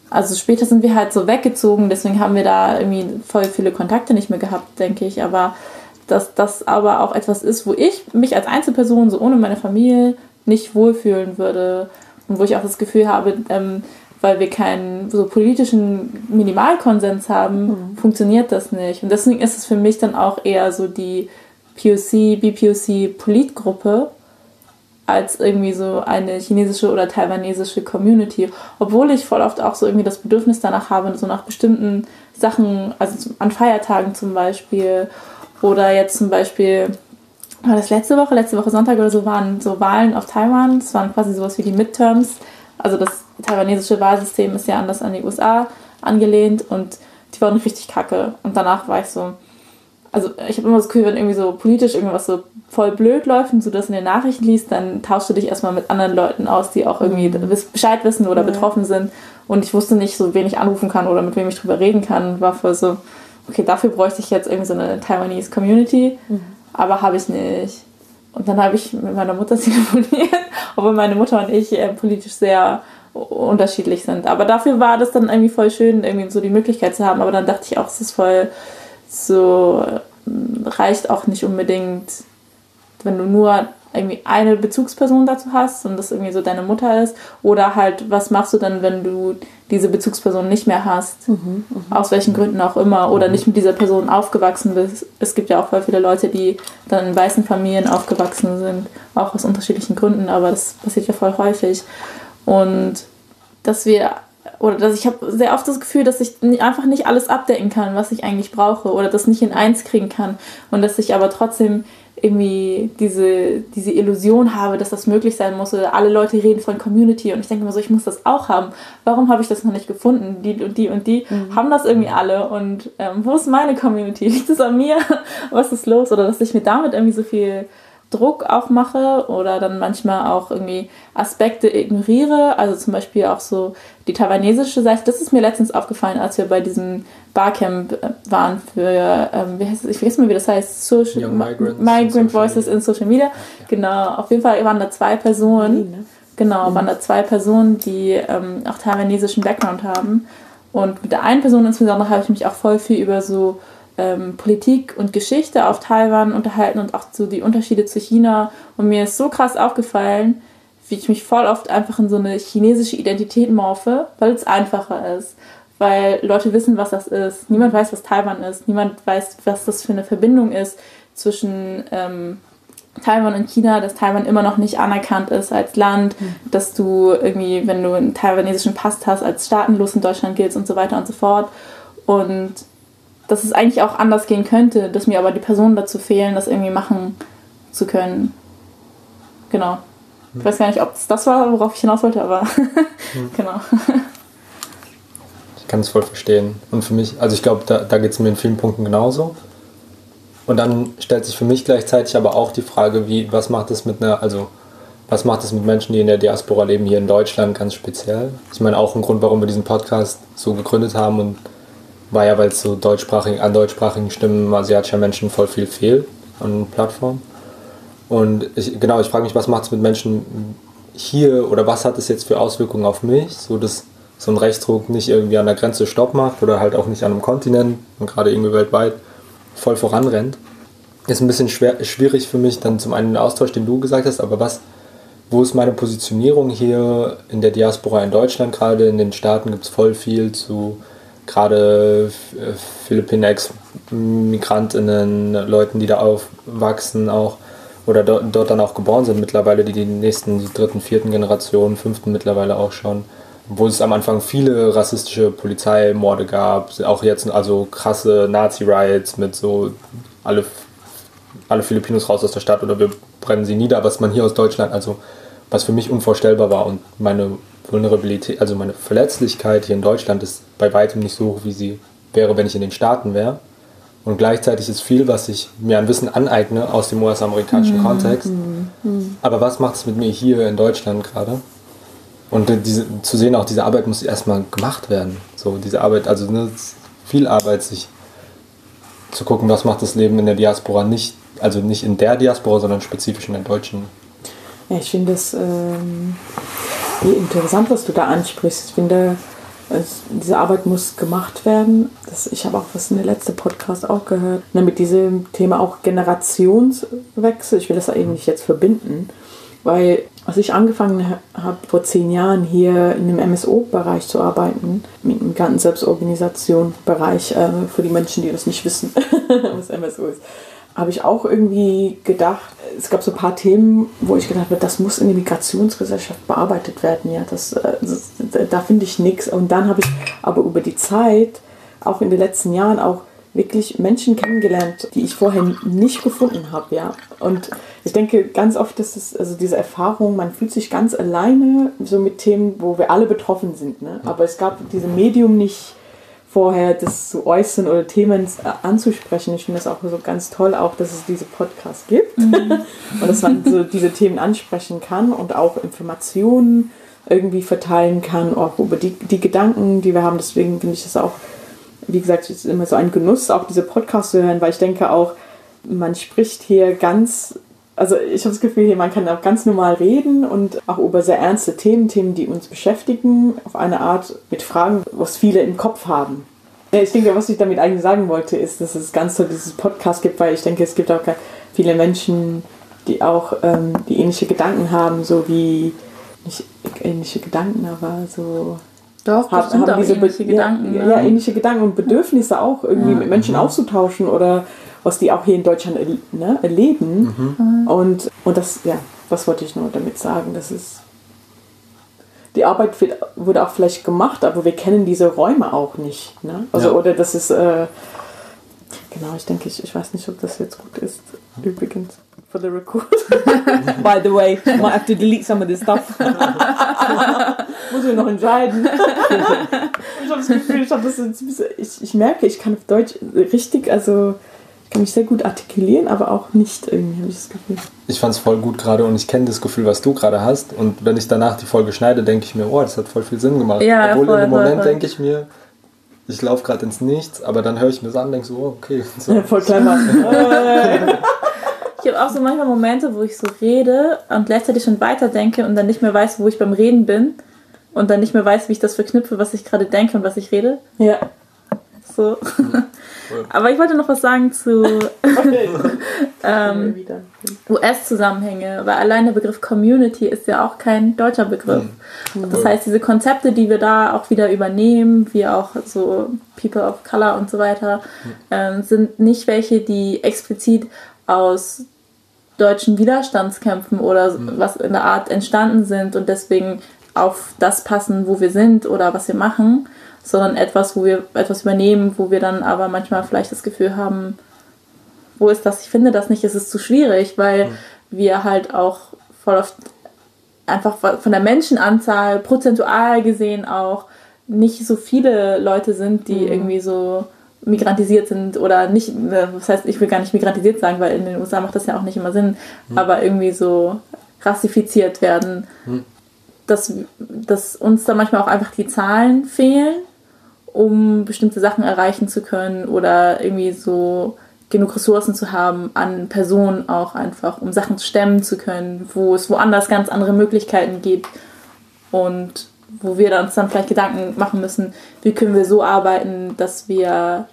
also später sind wir halt so weggezogen, deswegen haben wir da irgendwie voll viele Kontakte nicht mehr gehabt, denke ich. Aber dass das aber auch etwas ist, wo ich mich als Einzelperson so ohne meine Familie nicht wohlfühlen würde und wo ich auch das Gefühl habe, ähm, weil wir keinen so politischen Minimalkonsens haben, mhm. funktioniert das nicht. Und deswegen ist es für mich dann auch eher so die POC, BPOC Politgruppe als irgendwie so eine chinesische oder taiwanesische Community. Obwohl ich voll oft auch so irgendwie das Bedürfnis danach habe, so nach bestimmten Sachen, also an Feiertagen zum Beispiel oder jetzt zum Beispiel, war das letzte Woche, letzte Woche Sonntag oder so, waren so Wahlen auf Taiwan. Das waren quasi sowas wie die Midterms. Also das taiwanesische Wahlsystem ist ja anders an die USA angelehnt und die waren richtig kacke. Und danach war ich so, also ich habe immer das Gefühl, wenn irgendwie so politisch irgendwas so voll blöd läuft und du das in den Nachrichten liest, dann tauschst du dich erstmal mit anderen Leuten aus, die auch irgendwie mhm. Bescheid wissen oder ja. betroffen sind. Und ich wusste nicht, so wen ich anrufen kann oder mit wem ich drüber reden kann. War voll so, okay, dafür bräuchte ich jetzt irgendwie so eine Taiwanese Community, mhm. aber habe ich nicht. Und dann habe ich mit meiner Mutter telefoniert, obwohl meine Mutter und ich äh, politisch sehr unterschiedlich sind. Aber dafür war das dann irgendwie voll schön, irgendwie so die Möglichkeit zu haben. Aber dann dachte ich auch, es ist voll so reicht auch nicht unbedingt, wenn du nur irgendwie eine Bezugsperson dazu hast und das irgendwie so deine Mutter ist. Oder halt, was machst du dann, wenn du diese Bezugsperson nicht mehr hast? Mhm, mh. Aus welchen Gründen auch immer. Oder mhm. nicht mit dieser Person aufgewachsen bist. Es gibt ja auch voll viele Leute, die dann in weißen Familien aufgewachsen sind. Auch aus unterschiedlichen Gründen, aber das passiert ja voll häufig. Und dass wir oder dass ich habe sehr oft das Gefühl, dass ich einfach nicht alles abdecken kann, was ich eigentlich brauche oder das nicht in eins kriegen kann und dass ich aber trotzdem irgendwie diese, diese Illusion habe, dass das möglich sein muss alle Leute reden von Community und ich denke immer so, ich muss das auch haben. Warum habe ich das noch nicht gefunden? Die und die und die mhm. haben das irgendwie alle und ähm, wo ist meine Community? Liegt es an mir? Was ist los? Oder dass ich mir damit irgendwie so viel Druck auch mache oder dann manchmal auch irgendwie Aspekte ignoriere. Also zum Beispiel auch so die taiwanesische Seite. Das ist mir letztens aufgefallen, als wir bei diesem Barcamp äh, waren für, ähm, wie heißt es, ich vergesse mal, wie das heißt, Social, Migrant, Migrant Voices in Social Media. Genau, auf jeden Fall waren da zwei Personen. Ne? Genau, mhm. waren da zwei Personen, die ähm, auch taiwanesischen Background haben. Und mit der einen Person insbesondere habe ich mich auch voll viel über so ähm, Politik und Geschichte auf Taiwan unterhalten und auch so die Unterschiede zu China. Und mir ist so krass aufgefallen, wie ich mich voll oft einfach in so eine chinesische Identität morphe, weil es einfacher ist. Weil Leute wissen, was das ist. Niemand weiß, was Taiwan ist. Niemand weiß, was das für eine Verbindung ist zwischen ähm, Taiwan und China, dass Taiwan immer noch nicht anerkannt ist als Land, mhm. dass du irgendwie, wenn du einen taiwanesischen Pass hast, als staatenlos in Deutschland giltst und so weiter und so fort. Und dass es eigentlich auch anders gehen könnte, dass mir aber die Personen dazu fehlen, das irgendwie machen zu können. Genau. Ich weiß gar nicht, ob es das war, worauf ich hinaus wollte, aber hm. genau. Ich kann es voll verstehen. Und für mich, also ich glaube, da, da geht es mir in vielen Punkten genauso. Und dann stellt sich für mich gleichzeitig aber auch die Frage, wie, was macht es mit einer, also was macht es mit Menschen, die in der Diaspora leben, hier in Deutschland ganz speziell? Ich meine, auch ein Grund, warum wir diesen Podcast so gegründet haben und war ja, weil es so deutschsprachig, an deutschsprachigen Stimmen asiatischer Menschen voll viel fehlt an Plattformen. Und ich, genau, ich frage mich, was macht es mit Menschen hier oder was hat es jetzt für Auswirkungen auf mich, so dass so ein Rechtsdruck nicht irgendwie an der Grenze Stopp macht oder halt auch nicht an einem Kontinent und gerade irgendwie weltweit voll voranrennt. Ist ein bisschen schwer, schwierig für mich, dann zum einen den Austausch, den du gesagt hast, aber was, wo ist meine Positionierung hier in der Diaspora in Deutschland gerade? In den Staaten gibt es voll viel zu gerade Philippinen Ex-Migrantinnen, Leuten, die da aufwachsen auch oder dort, dort dann auch geboren sind mittlerweile, die die nächsten dritten, vierten Generationen, fünften mittlerweile auch schon. Wo es am Anfang viele rassistische Polizeimorde gab, auch jetzt also krasse Nazi-Riots mit so alle, alle Filipinos raus aus der Stadt oder wir brennen sie nieder, was man hier aus Deutschland, also was für mich unvorstellbar war und meine Vulnerabilität, also meine Verletzlichkeit hier in Deutschland ist bei weitem nicht so hoch, wie sie wäre, wenn ich in den Staaten wäre. Und gleichzeitig ist viel, was ich mir an Wissen aneigne aus dem US-amerikanischen mhm. Kontext. Mhm. Aber was macht es mit mir hier in Deutschland gerade? Und diese, zu sehen, auch diese Arbeit muss erstmal gemacht werden. So, diese Arbeit, also ne, viel Arbeit, sich zu gucken, was macht das Leben in der Diaspora nicht, also nicht in der Diaspora, sondern spezifisch in der deutschen. Ja, ich finde es ähm, interessant, was du da ansprichst. Ich finde, es, diese Arbeit muss gemacht werden. Das, ich habe auch was in der letzten Podcast auch gehört, mit diesem Thema auch Generationswechsel. Ich will das eben nicht jetzt verbinden, weil als ich angefangen habe, vor zehn Jahren hier in dem MSO-Bereich zu arbeiten, mit einem ganzen Selbstorganisation-Bereich, äh, für die Menschen, die das nicht wissen, was MSO ist, habe ich auch irgendwie gedacht, es gab so ein paar Themen, wo ich gedacht habe, das muss in der Migrationsgesellschaft bearbeitet werden. Ja, das, äh, das da finde ich nichts. Und dann habe ich aber über die Zeit, auch in den letzten Jahren, auch wirklich Menschen kennengelernt, die ich vorher nicht gefunden habe, ja. Und ich denke ganz oft, dass es, also diese Erfahrung, man fühlt sich ganz alleine so mit Themen, wo wir alle betroffen sind, ne? Aber es gab dieses Medium nicht vorher, das zu äußern oder Themen anzusprechen. Ich finde das auch so ganz toll, auch, dass es diese Podcasts gibt mhm. und dass man so diese Themen ansprechen kann und auch Informationen irgendwie verteilen kann, auch über die, die Gedanken, die wir haben. Deswegen finde ich das auch wie gesagt, es ist immer so ein Genuss, auch diese Podcasts zu hören, weil ich denke auch, man spricht hier ganz, also ich habe das Gefühl, man kann auch ganz normal reden und auch über sehr ernste Themen, Themen, die uns beschäftigen, auf eine Art mit Fragen, was viele im Kopf haben. Ich denke, was ich damit eigentlich sagen wollte, ist, dass es ganz toll dieses Podcast gibt, weil ich denke, es gibt auch viele Menschen, die auch ähm, die ähnliche Gedanken haben, so wie nicht ähnliche Gedanken, aber so doch, haben, haben diese ähnliche Gedanken. Ja, ne? ja, ähnliche Gedanken und Bedürfnisse auch irgendwie ja. mit Menschen mhm. auszutauschen oder was die auch hier in Deutschland ne, erleben. Mhm. Und, und das, ja, was wollte ich nur damit sagen? Das ist. Die Arbeit wird, wurde auch vielleicht gemacht, aber wir kennen diese Räume auch nicht. Ne? Also, ja. oder das ist. Äh, genau, ich denke, ich, ich weiß nicht, ob das jetzt gut ist. Übrigens for the record. By the way, I might have to delete some of this stuff. Muss ich noch entscheiden. ich habe das Gefühl, ich, hab das ich, ich merke, ich kann auf Deutsch richtig, also ich kann mich sehr gut artikulieren, aber auch nicht irgendwie, habe ich das Gefühl. Ich fand es voll gut gerade und ich kenne das Gefühl, was du gerade hast. Und wenn ich danach die Folge schneide, denke ich mir, oh, das hat voll viel Sinn gemacht. Ja, Obwohl voll, in dem Moment denke ich mir, ich laufe gerade ins Nichts, aber dann höre ich mir das an und denke so, oh, okay. So. Ja, voll clever. Ich habe auch so manchmal Momente, wo ich so rede und gleichzeitig schon weiterdenke und dann nicht mehr weiß, wo ich beim Reden bin und dann nicht mehr weiß, wie ich das verknüpfe, was ich gerade denke und was ich rede. Ja. So. Aber ich wollte noch was sagen zu ähm, US-Zusammenhänge, weil allein der Begriff Community ist ja auch kein deutscher Begriff. Mhm. Das heißt, diese Konzepte, die wir da auch wieder übernehmen, wie auch so People of Color und so weiter, mhm. ähm, sind nicht welche, die explizit aus deutschen Widerstandskämpfen oder mhm. was in der Art entstanden sind und deswegen auf das passen, wo wir sind oder was wir machen, sondern etwas, wo wir etwas übernehmen, wo wir dann aber manchmal vielleicht das Gefühl haben, wo ist das? Ich finde das nicht, es ist zu schwierig, weil mhm. wir halt auch voll oft einfach von der Menschenanzahl prozentual gesehen auch nicht so viele Leute sind, die mhm. irgendwie so migrantisiert sind oder nicht, äh, das heißt, ich will gar nicht migrantisiert sagen, weil in den USA macht das ja auch nicht immer Sinn, hm. aber irgendwie so rassifiziert werden, hm. dass, dass uns da manchmal auch einfach die Zahlen fehlen, um bestimmte Sachen erreichen zu können oder irgendwie so genug Ressourcen zu haben an Personen auch einfach, um Sachen stemmen zu können, wo es woanders ganz andere Möglichkeiten gibt und wo wir uns dann vielleicht Gedanken machen müssen, wie können wir so arbeiten, dass wir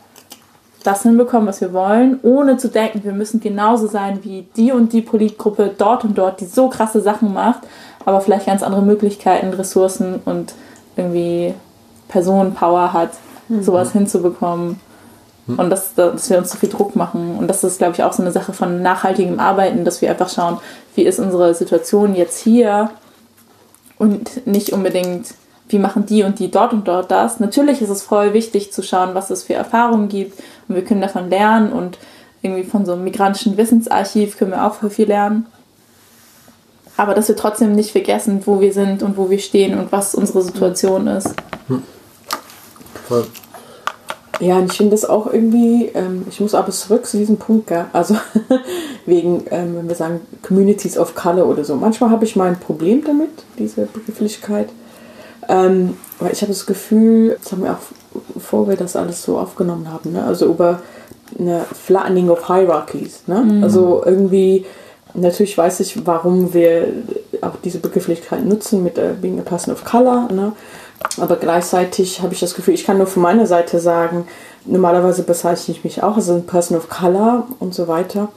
das hinbekommen, was wir wollen, ohne zu denken, wir müssen genauso sein wie die und die Politgruppe dort und dort, die so krasse Sachen macht, aber vielleicht ganz andere Möglichkeiten, Ressourcen und irgendwie Personenpower hat, mhm. sowas hinzubekommen. Mhm. Und dass, dass wir uns so viel Druck machen. Und das ist, glaube ich, auch so eine Sache von nachhaltigem Arbeiten, dass wir einfach schauen, wie ist unsere Situation jetzt hier und nicht unbedingt, wie machen die und die dort und dort das. Natürlich ist es voll wichtig zu schauen, was es für Erfahrungen gibt und wir können davon lernen und irgendwie von so einem migrantischen Wissensarchiv können wir auch voll viel lernen. Aber dass wir trotzdem nicht vergessen, wo wir sind und wo wir stehen und was unsere Situation ist. Voll. Ja, und ich finde das auch irgendwie, ähm, ich muss aber zurück zu diesem Punkt, gell? also wegen, ähm, wenn wir sagen Communities of Color oder so. Manchmal habe ich mal ein Problem damit, diese Begrifflichkeit. Ähm, weil ich habe das Gefühl, das haben wir auch, bevor wir das alles so aufgenommen haben, ne? also über eine Flattening of Hierarchies. Ne? Mhm. Also irgendwie, natürlich weiß ich, warum wir auch diese Begrifflichkeit nutzen mit uh, being a person of color. Ne? Aber gleichzeitig habe ich das Gefühl, ich kann nur von meiner Seite sagen, normalerweise bezeichne ich mich auch als ein Person of Color und so weiter.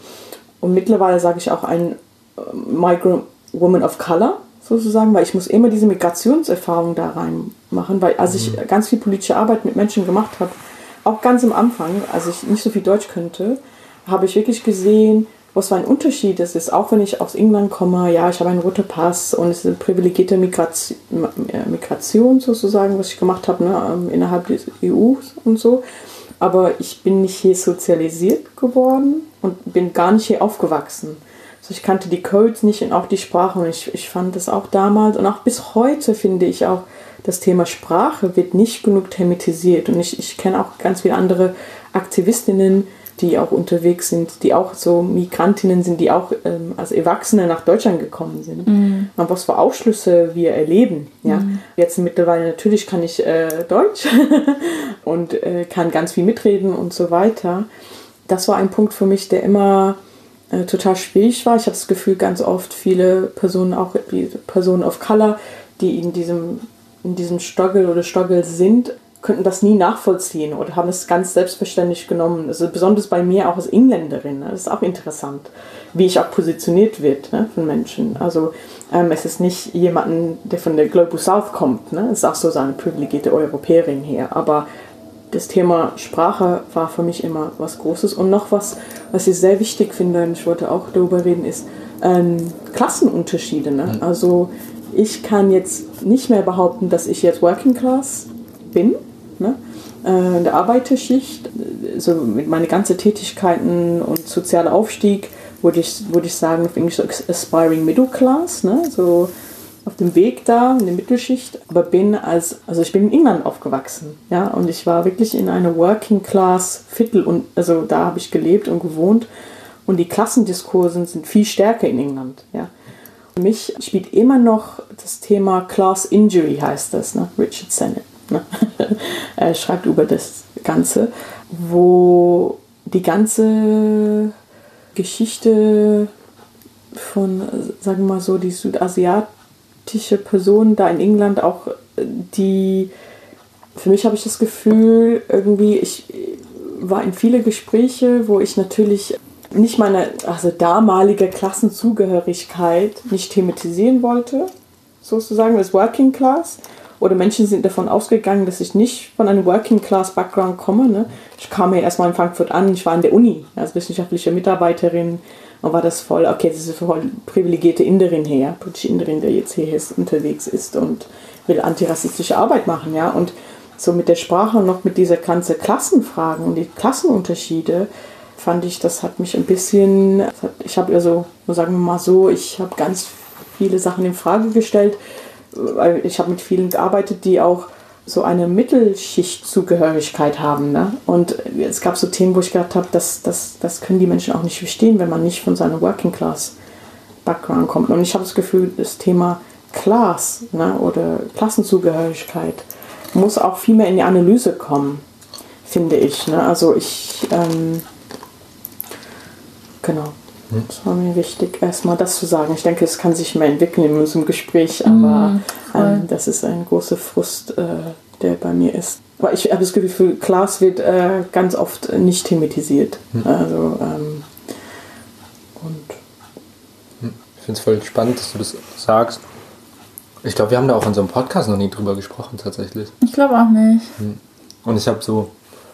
Und mittlerweile sage ich auch ein äh, Migrant Woman of Color sozusagen, weil ich muss immer diese Migrationserfahrung da reinmachen, weil als ich mhm. ganz viel politische Arbeit mit Menschen gemacht habe, auch ganz am Anfang, als ich nicht so viel Deutsch könnte, habe ich wirklich gesehen, was für ein Unterschied es ist, auch wenn ich aus England komme, ja, ich habe einen roten Pass und es ist eine privilegierte Migration, Migration sozusagen, was ich gemacht habe, ne, ähm, innerhalb des EU und so. Aber ich bin nicht hier sozialisiert geworden und bin gar nicht hier aufgewachsen. Also ich kannte die Codes nicht und auch die Sprache und ich, ich fand das auch damals und auch bis heute finde ich auch, das Thema Sprache wird nicht genug thematisiert und ich, ich kenne auch ganz viele andere Aktivistinnen, die auch unterwegs sind, die auch so Migrantinnen sind, die auch ähm, als Erwachsene nach Deutschland gekommen sind. Mhm. Und was für Ausschlüsse wir erleben. Ja? Mhm. Jetzt mittlerweile natürlich kann ich äh, Deutsch und äh, kann ganz viel mitreden und so weiter. Das war ein Punkt für mich, der immer äh, total schwierig war. Ich habe das Gefühl, ganz oft viele Personen, auch Personen of Color, die in diesem, in diesem Struggle oder Struggle sind, könnten das nie nachvollziehen oder haben es ganz selbstverständlich genommen. Also besonders bei mir auch als Engländerin. Ne? Das ist auch interessant, wie ich auch positioniert wird ne, von Menschen. Also ähm, es ist nicht jemand, der von der Global South kommt. Ne? Es ist auch so eine privilegierte Europäerin hier. Aber das Thema Sprache war für mich immer was Großes. Und noch was, was ich sehr wichtig finde, und ich wollte auch darüber reden, ist ähm, Klassenunterschiede. Ne? Mhm. Also ich kann jetzt nicht mehr behaupten, dass ich jetzt Working Class bin, ne? äh, in der Arbeiterschicht, so mit meinen ganzen Tätigkeiten und sozialer Aufstieg, würde ich, würde ich sagen, auf Englisch so aspiring middle class, ne? so auf dem Weg da in der Mittelschicht, aber bin als, also ich bin in England aufgewachsen, ja, und ich war wirklich in einer Working Class Viertel und, also da habe ich gelebt und gewohnt und die Klassendiskursen sind viel stärker in England, ja. Für mich spielt immer noch das Thema Class Injury, heißt das, ne? Richard Sennett. Ne? er schreibt über das Ganze, wo die ganze Geschichte von, sagen wir mal so, die südasiatische Person da in England auch, die, für mich habe ich das Gefühl, irgendwie, ich war in viele Gespräche, wo ich natürlich nicht meine also damalige Klassenzugehörigkeit nicht thematisieren wollte, sozusagen, das Working Class, oder Menschen sind davon ausgegangen, dass ich nicht von einem Working Class Background komme. Ne? Ich kam ja erstmal in Frankfurt an, ich war in der Uni als wissenschaftliche Mitarbeiterin und war das voll, okay, das ist voll privilegierte Inderin her, britische Inderin, der jetzt hier ist, unterwegs ist und will antirassistische Arbeit machen, ja. Und so mit der Sprache und noch mit dieser ganzen Klassenfragen und die Klassenunterschiede fand ich, das hat mich ein bisschen, ich habe also, sagen wir mal so, ich habe ganz viele Sachen in Frage gestellt, weil ich habe mit vielen gearbeitet, die auch so eine Mittelschichtzugehörigkeit haben. Ne? Und es gab so Themen, wo ich gedacht habe, das, das, das können die Menschen auch nicht verstehen, wenn man nicht von seinem Working Class Background kommt. Und ich habe das Gefühl, das Thema Class ne, oder Klassenzugehörigkeit muss auch viel mehr in die Analyse kommen, finde ich. Ne? Also ich, ähm, Genau. Das war mir wichtig, erstmal das zu sagen. Ich denke, es kann sich mehr entwickeln in unserem Gespräch, aber Mm, voll. ähm, das ist ein großer Frust, äh, der bei mir ist. Aber ich habe das Gefühl, Klaas wird äh, ganz oft nicht thematisiert. Also, ähm, und Ich finde es voll spannend, dass du das sagst. Ich glaube, wir haben da auch in so einem Podcast noch nie drüber gesprochen, tatsächlich. Ich glaube auch nicht. Und ich habe so,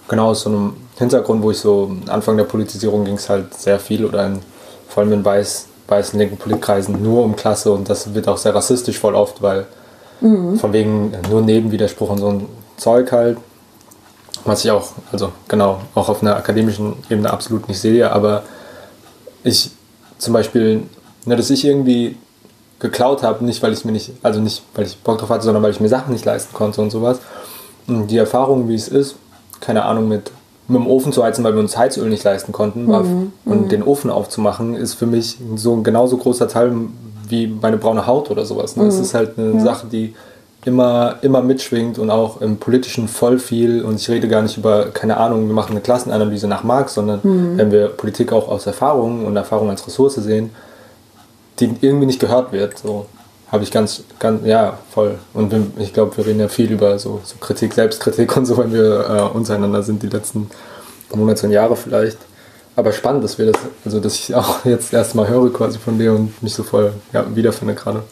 genau aus so einem Hintergrund, wo ich so, Anfang der Politisierung ging es halt sehr viel oder in, vor allem in weiß, weißen linken Politkreisen nur um Klasse und das wird auch sehr rassistisch voll oft, weil von wegen nur Nebenwiderspruch und so ein Zeug halt, was ich auch, also genau, auch auf einer akademischen Ebene absolut nicht sehe, aber ich zum Beispiel, ne, dass ich irgendwie geklaut habe, nicht weil ich mir nicht, also nicht weil ich Bock drauf hatte, sondern weil ich mir Sachen nicht leisten konnte und sowas. Und die Erfahrung, wie es ist, keine Ahnung, mit, mit dem Ofen zu heizen, weil wir uns Heizöl nicht leisten konnten, war, und den Ofen aufzumachen, ist für mich so ein genauso großer Teil wie meine braune Haut oder sowas. Ne? Es ist halt eine Sache, die immer, immer mitschwingt und auch im Politischen voll viel. Und ich rede gar nicht über, keine Ahnung, wir machen eine Klassenanalyse nach Marx, sondern wenn wir Politik auch aus Erfahrung und Erfahrung als Ressource sehen, die irgendwie nicht gehört wird. So habe ich ganz, ganz, ja, voll. Und ich glaube, wir reden ja viel über so, so Kritik, Selbstkritik und so, wenn wir äh, untereinander sind, die letzten Monate und Jahre vielleicht. Aber spannend, dass wir das, also dass ich auch jetzt erstmal höre quasi von dir und mich so voll ja, wiederfinde gerade.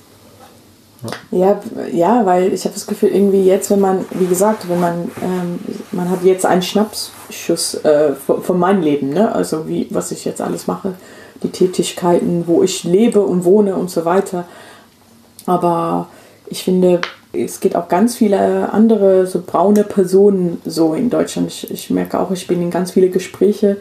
Ja, ja, weil ich habe das Gefühl, irgendwie jetzt, wenn man, wie gesagt, wenn man, ähm, man hat jetzt einen Schnappschuss äh, von, von meinem Leben, ne? Also wie, was ich jetzt alles mache, die Tätigkeiten, wo ich lebe und wohne und so weiter. Aber ich finde, es gibt auch ganz viele andere so braune Personen so in Deutschland. Ich, ich merke auch, ich bin in ganz viele Gespräche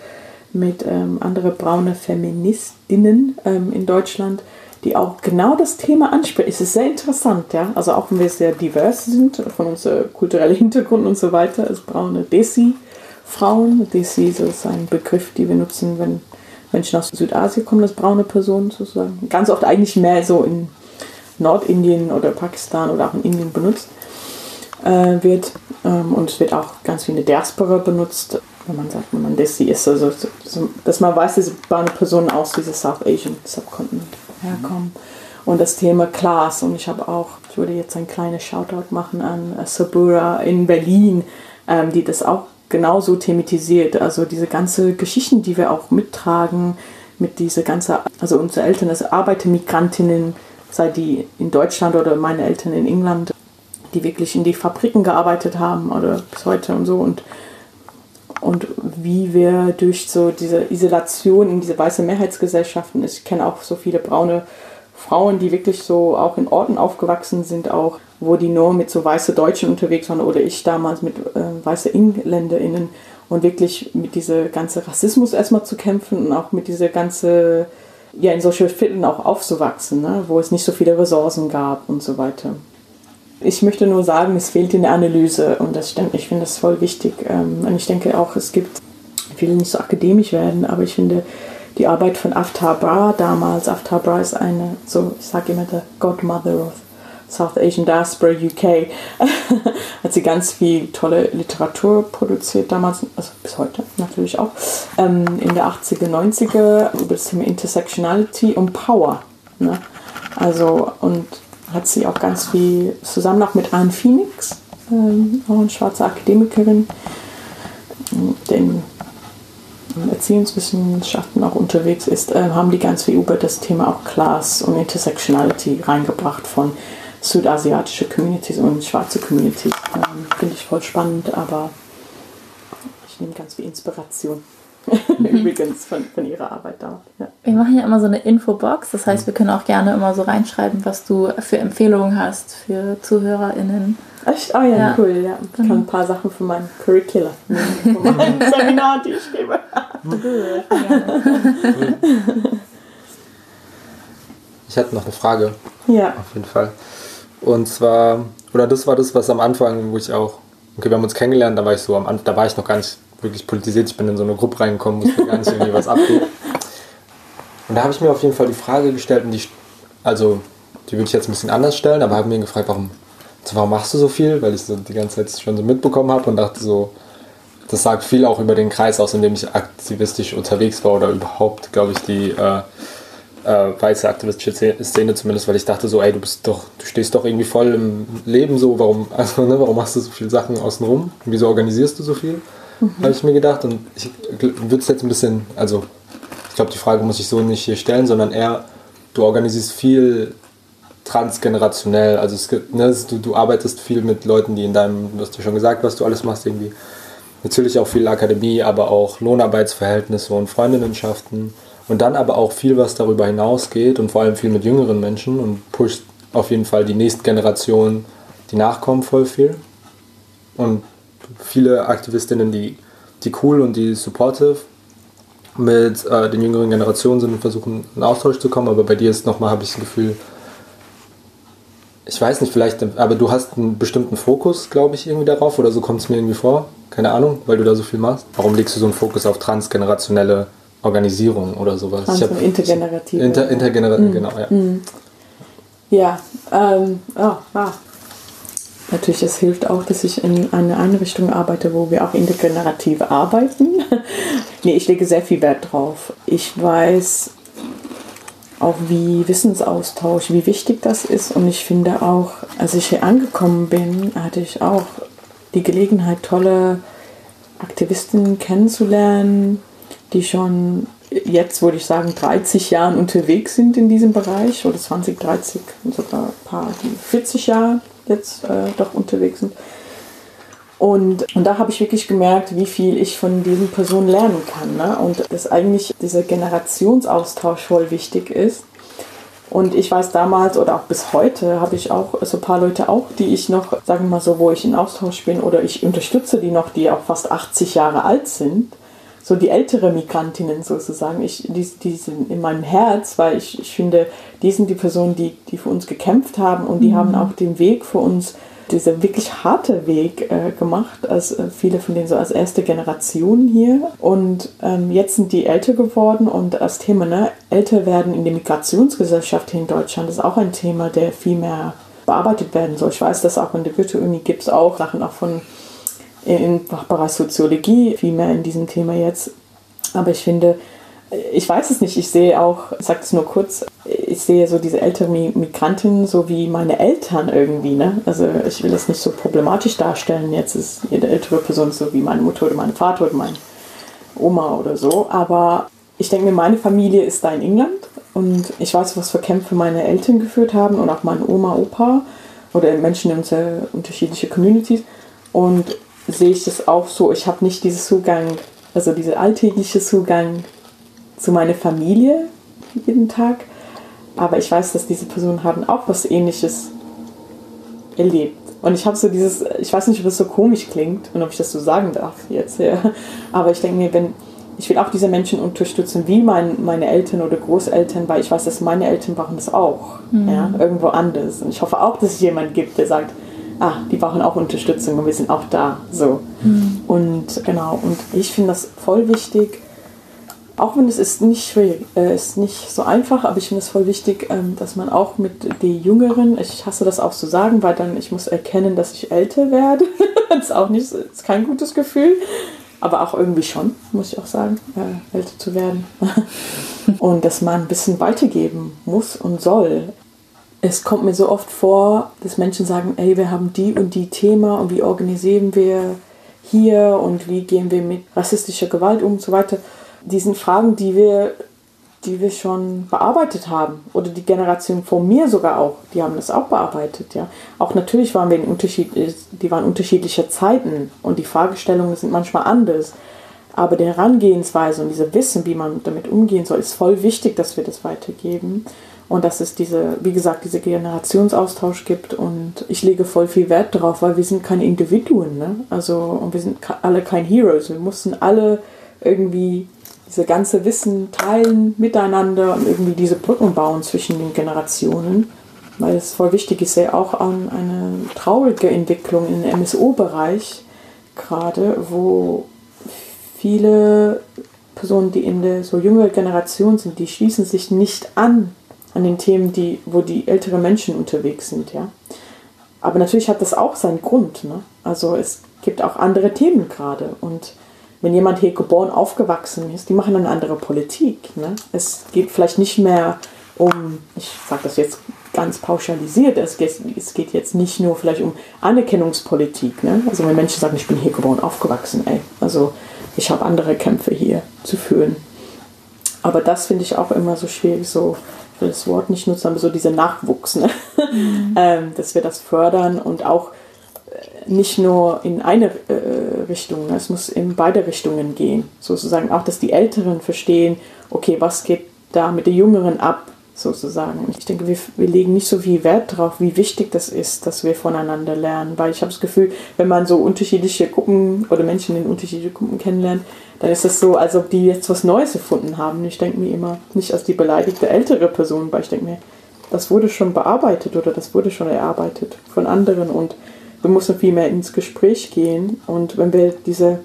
mit ähm, anderen braune Feministinnen ähm, in Deutschland, die auch genau das Thema ansprechen. Es ist sehr interessant, ja. Also auch wenn wir sehr divers sind, von unserem kulturellen Hintergrund und so weiter, als braune Desi-Frauen. Desi so ist ein Begriff, den wir nutzen, wenn Menschen aus Südasien kommen, als braune Personen sozusagen. Ganz oft eigentlich mehr so in Nordindien oder Pakistan oder auch in Indien benutzt äh, wird. Ähm, und es wird auch ganz viel in der Diaspora benutzt, wenn man sagt, wenn man Desi ist. Also, so, dass man weiß, dass braune Personen aus diesem South Asian Subkontinent herkommen. Und das Thema Class. Und ich habe auch, ich würde jetzt ein kleines Shoutout machen an äh, Sabura in Berlin, ähm, die das auch genauso thematisiert. Also diese ganze Geschichten, die wir auch mittragen, mit dieser ganze, also unsere Eltern als Arbeitermigrantinnen, sei die in Deutschland oder meine Eltern in England, die wirklich in die Fabriken gearbeitet haben oder bis heute und so. Und und wie wir durch so diese Isolation in diese weiße Mehrheitsgesellschaften, ich kenne auch so viele braune Frauen, die wirklich so auch in Orten aufgewachsen sind, auch wo die nur mit so weiße Deutschen unterwegs waren oder ich damals mit äh, weiße EngländerInnen und wirklich mit dieser ganze Rassismus erstmal zu kämpfen und auch mit dieser ganze, ja, in solche Vierteln auch aufzuwachsen, ne, wo es nicht so viele Ressourcen gab und so weiter. Ich möchte nur sagen, es fehlt in der Analyse und das stimmt. Ich finde das voll wichtig. Ähm, Und ich denke auch, es gibt, ich will nicht so akademisch werden, aber ich finde die Arbeit von Aftar Bra damals, Aftar Bra ist eine, so ich sage immer, the Godmother of South Asian Diaspora UK, hat sie ganz viel tolle Literatur produziert damals, also bis heute natürlich auch, ähm, in der 80er, 90er über das Thema Intersectionality und Power. Ne? Also, und hat sie auch ganz viel zusammen auch mit Anne Phoenix, ähm, auch eine schwarze Akademikerin, den Erziehungswissenschaften auch unterwegs ist, äh, haben die ganz viel über das Thema auch Class und Intersectionality reingebracht von südasiatische Communities und schwarze Communities. Ähm, Finde ich voll spannend, aber ich nehme ganz viel Inspiration. Übrigens von, von ihrer Arbeit da. Ja. Wir machen ja immer so eine Infobox, das heißt, wir können auch gerne immer so reinschreiben, was du für Empfehlungen hast für ZuhörerInnen. Echt? Oh ja, Ja. cool, ja. Ich kann ein paar Sachen von meinem Curricula nehmen, von meinem Seminar, die ich gebe. Ich hatte noch eine Frage, Ja. auf jeden Fall. Und zwar, oder das war das, was am Anfang, wo ich auch, okay, wir haben uns kennengelernt, da war ich so am da war ich noch gar nicht wirklich politisiert, ich bin in so eine Gruppe reingekommen, wusste gar nicht irgendwie, was abgeht. Und da habe ich mir auf jeden Fall die Frage gestellt, und die, also, die würde ich jetzt ein bisschen anders stellen, aber habe mir gefragt, warum, also warum machst du so viel? Weil ich so die ganze Zeit schon so mitbekommen habe und dachte so, das sagt viel auch über den Kreis aus, in dem ich aktivistisch unterwegs war oder überhaupt, glaube ich, die äh, äh, weiße aktivistische Szene zumindest, weil ich dachte so, ey, du bist doch, du stehst doch irgendwie voll im Leben so, warum, also, ne, warum machst du so viele Sachen außenrum? Wieso organisierst du so viel? Mhm. Habe ich mir gedacht und ich würde es jetzt ein bisschen, also ich glaube, die Frage muss ich so nicht hier stellen, sondern eher, du organisierst viel transgenerationell, also es gibt, ne, du, du arbeitest viel mit Leuten, die in deinem, du hast ja schon gesagt, was du alles machst, irgendwie natürlich auch viel Akademie, aber auch Lohnarbeitsverhältnisse und Freundinnenschaften und dann aber auch viel, was darüber hinausgeht und vor allem viel mit jüngeren Menschen und pusht auf jeden Fall die nächste Generation, die nachkommen, voll viel. Und viele Aktivistinnen, die, die cool und die supportive mit äh, den jüngeren Generationen sind und versuchen, in Austausch zu kommen. Aber bei dir ist nochmal, habe ich das Gefühl, ich weiß nicht, vielleicht, aber du hast einen bestimmten Fokus, glaube ich, irgendwie darauf oder so kommt es mir irgendwie vor. Keine Ahnung, weil du da so viel machst. Warum legst du so einen Fokus auf transgenerationelle Organisierung oder sowas. Also ich hab, intergenerative. Inter, intergenerative, mhm. genau, ja. Mhm. Ja, ähm, oh, ah. Natürlich, es hilft auch, dass ich in einer Einrichtung arbeite, wo wir auch intergenerativ arbeiten. nee, ich lege sehr viel Wert drauf. Ich weiß auch, wie Wissensaustausch, wie wichtig das ist. Und ich finde auch, als ich hier angekommen bin, hatte ich auch die Gelegenheit, tolle Aktivistinnen kennenzulernen, die schon jetzt, würde ich sagen, 30 Jahren unterwegs sind in diesem Bereich oder 20, 30, sogar ein paar, die 40 Jahre jetzt äh, doch unterwegs sind. Und, und da habe ich wirklich gemerkt, wie viel ich von diesen Personen lernen kann. Ne? Und dass eigentlich dieser Generationsaustausch voll wichtig ist. Und ich weiß damals oder auch bis heute habe ich auch so ein paar Leute auch, die ich noch, sagen wir mal so, wo ich in Austausch bin oder ich unterstütze die noch, die auch fast 80 Jahre alt sind so die ältere Migrantinnen sozusagen, ich, die, die sind in meinem Herz, weil ich, ich finde, die sind die Personen, die, die für uns gekämpft haben und die mhm. haben auch den Weg für uns, dieser wirklich harte Weg äh, gemacht, als äh, viele von denen so als erste Generation hier. Und ähm, jetzt sind die älter geworden und das Thema, ne, älter werden in der Migrationsgesellschaft hier in Deutschland, ist auch ein Thema, der viel mehr bearbeitet werden soll. Ich weiß, dass auch in der Goethe-Uni gibt es auch Sachen auch von im Fachbereich Soziologie viel mehr in diesem Thema jetzt. Aber ich finde, ich weiß es nicht, ich sehe auch, ich sage es nur kurz, ich sehe so diese älteren Migrantinnen so wie meine Eltern irgendwie. Ne? Also ich will das nicht so problematisch darstellen. Jetzt ist jede ältere Person so wie meine Mutter oder mein Vater oder meine Oma oder so. Aber ich denke mir, meine Familie ist da in England und ich weiß, was für Kämpfe meine Eltern geführt haben und auch meine Oma, Opa oder Menschen in unterschiedlichen Communities. Und sehe ich das auch so. Ich habe nicht diesen Zugang, also diesen alltäglichen Zugang zu meiner Familie jeden Tag. Aber ich weiß, dass diese Personen haben auch was Ähnliches erlebt. Und ich habe so dieses, ich weiß nicht, ob es so komisch klingt und ob ich das so sagen darf jetzt, ja. aber ich denke mir, wenn, ich will auch diese Menschen unterstützen, wie mein, meine Eltern oder Großeltern, weil ich weiß, dass meine Eltern brauchen das auch, mhm. ja, irgendwo anders. Und ich hoffe auch, dass es jemanden gibt, der sagt, ah, die brauchen auch Unterstützung und wir sind auch da. So. Mhm. Und genau, und ich finde das voll wichtig, auch wenn es ist nicht schwierig, äh, ist nicht so einfach, aber ich finde es voll wichtig, ähm, dass man auch mit den Jüngeren, ich hasse das auch zu sagen, weil dann ich muss erkennen, dass ich älter werde. das ist auch nicht, ist kein gutes Gefühl, aber auch irgendwie schon, muss ich auch sagen, äh, älter zu werden. und dass man ein bisschen weitergeben muss und soll es kommt mir so oft vor, dass Menschen sagen, ey, wir haben die und die Thema und wie organisieren wir hier und wie gehen wir mit rassistischer Gewalt um und so weiter. Die sind Fragen, die wir, die wir schon bearbeitet haben. Oder die Generation vor mir sogar auch, die haben das auch bearbeitet. Ja. Auch natürlich waren wir in Unterschied, die waren unterschiedliche Zeiten und die Fragestellungen sind manchmal anders. Aber die Herangehensweise und diese Wissen, wie man damit umgehen soll, ist voll wichtig, dass wir das weitergeben und dass es diese, wie gesagt, diese Generationsaustausch gibt und ich lege voll viel Wert darauf, weil wir sind keine Individuen, ne? Also und wir sind alle kein Heroes. Wir mussten alle irgendwie diese ganze Wissen teilen miteinander und irgendwie diese Brücken bauen zwischen den Generationen. Weil es voll wichtig ist, ja auch an eine traurige Entwicklung im MSO-Bereich gerade, wo viele Personen, die in der so jüngere Generation sind, die schließen sich nicht an an den Themen, die, wo die älteren Menschen unterwegs sind, ja. aber natürlich hat das auch seinen Grund. Ne? Also es gibt auch andere Themen gerade. Und wenn jemand hier geboren, aufgewachsen ist, die machen eine andere Politik. Ne? Es geht vielleicht nicht mehr um, ich sage das jetzt ganz pauschalisiert, es geht, es geht jetzt nicht nur vielleicht um Anerkennungspolitik. Ne? Also wenn Menschen sagen, ich bin hier geboren, aufgewachsen, ey, also ich habe andere Kämpfe hier zu führen. Aber das finde ich auch immer so schwierig, so will das Wort nicht nutzen, aber so dieser Nachwuchs, ne? Mhm. ähm, dass wir das fördern und auch äh, nicht nur in eine äh, Richtung, ne? es muss in beide Richtungen gehen. Sozusagen auch, dass die Älteren verstehen, okay, was geht da mit den Jüngeren ab, sozusagen. Ich denke, wir, wir legen nicht so viel Wert darauf, wie wichtig das ist, dass wir voneinander lernen, weil ich habe das Gefühl, wenn man so unterschiedliche Gruppen oder Menschen in unterschiedlichen Gruppen kennenlernt, dann ist das so, als ob die jetzt was Neues erfunden haben. Ich denke mir immer, nicht als die beleidigte ältere Person, weil ich denke mir, das wurde schon bearbeitet oder das wurde schon erarbeitet von anderen und wir müssen viel mehr ins Gespräch gehen und wenn wir diese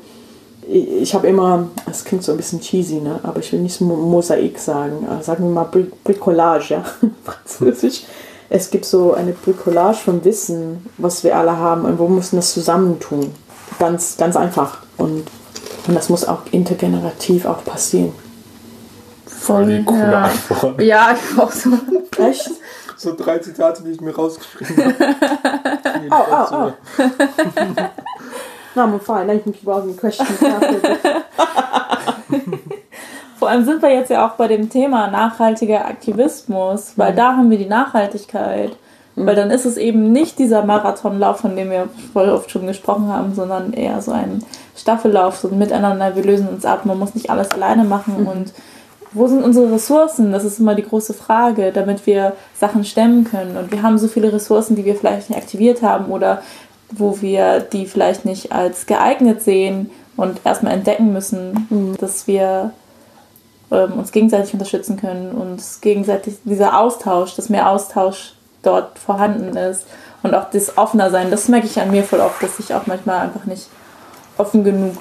ich habe immer, es klingt so ein bisschen cheesy, ne? aber ich will nicht Mosaik sagen, äh, sagen wir mal Bricolage, ja, französisch. Es gibt so eine Bricolage von Wissen, was wir alle haben und wo müssen das zusammentun. Ganz, ganz einfach. Und, und das muss auch intergenerativ auch passieren. Voll, ja. ja, ich auch so. Echt? So drei Zitate, die ich mir rausgeschrieben habe. oh, oh, oh. No, I'm fine. I can keep asking questions Vor allem sind wir jetzt ja auch bei dem Thema nachhaltiger Aktivismus, weil mhm. da haben wir die Nachhaltigkeit. Mhm. Weil dann ist es eben nicht dieser Marathonlauf, von dem wir voll oft schon gesprochen haben, sondern eher so ein Staffellauf, so ein Miteinander, wir lösen uns ab, man muss nicht alles alleine machen mhm. und wo sind unsere Ressourcen? Das ist immer die große Frage, damit wir Sachen stemmen können. Und wir haben so viele Ressourcen, die wir vielleicht nicht aktiviert haben oder wo wir die vielleicht nicht als geeignet sehen und erstmal entdecken müssen, mhm. dass wir ähm, uns gegenseitig unterstützen können und gegenseitig dieser Austausch, dass mehr Austausch dort vorhanden ist und auch das offener sein. Das merke ich an mir voll oft, dass ich auch manchmal einfach nicht offen genug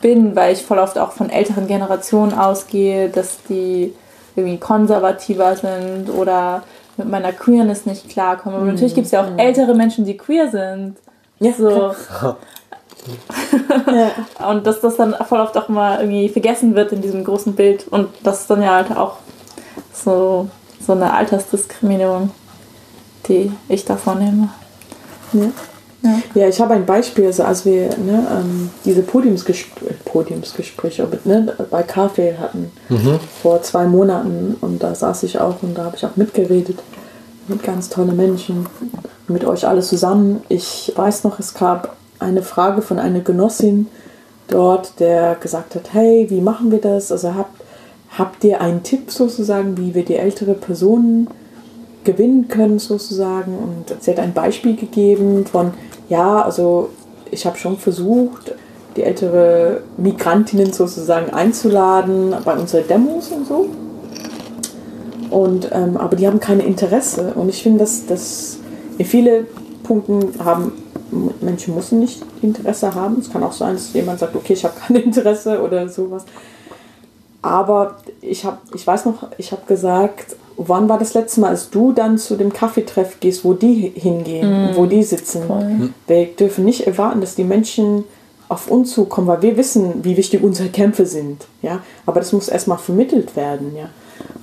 bin, weil ich voll oft auch von älteren Generationen ausgehe, dass die irgendwie konservativer sind oder mit meiner Queerness nicht klarkommen. Aber mhm. natürlich gibt es ja auch mhm. ältere Menschen, die queer sind. Ja. So. ja. Und dass das dann voll oft auch mal irgendwie vergessen wird in diesem großen Bild. Und das ist dann ja halt auch so, so eine Altersdiskriminierung, die ich da vornehme. Ja. Ja. ja, ich habe ein Beispiel, also als wir ne, ähm, diese Podiumsgespr Podiumsgespräche ne, bei Kaffee hatten mhm. vor zwei Monaten und da saß ich auch und da habe ich auch mitgeredet mit ganz tollen Menschen mit euch alle zusammen. Ich weiß noch, es gab eine Frage von einer Genossin dort, der gesagt hat, hey, wie machen wir das? Also habt, habt ihr einen Tipp sozusagen, wie wir die ältere Person gewinnen können sozusagen? Und sie hat ein Beispiel gegeben von, ja, also ich habe schon versucht, die ältere Migrantinnen sozusagen einzuladen bei unseren Demos und so. Und, ähm, aber die haben kein Interesse. Und ich finde, dass, dass in vielen Punkten haben Menschen müssen nicht Interesse haben. Es kann auch sein, dass jemand sagt, okay, ich habe kein Interesse oder sowas. Aber ich, hab, ich weiß noch, ich habe gesagt, wann war das letzte Mal, als du dann zu dem Kaffeetreff gehst, wo die hingehen, mm. wo die sitzen? Voll. Wir dürfen nicht erwarten, dass die Menschen auf uns zukommen, weil wir wissen, wie wichtig unsere Kämpfe sind. Ja? Aber das muss erstmal vermittelt werden. Ja?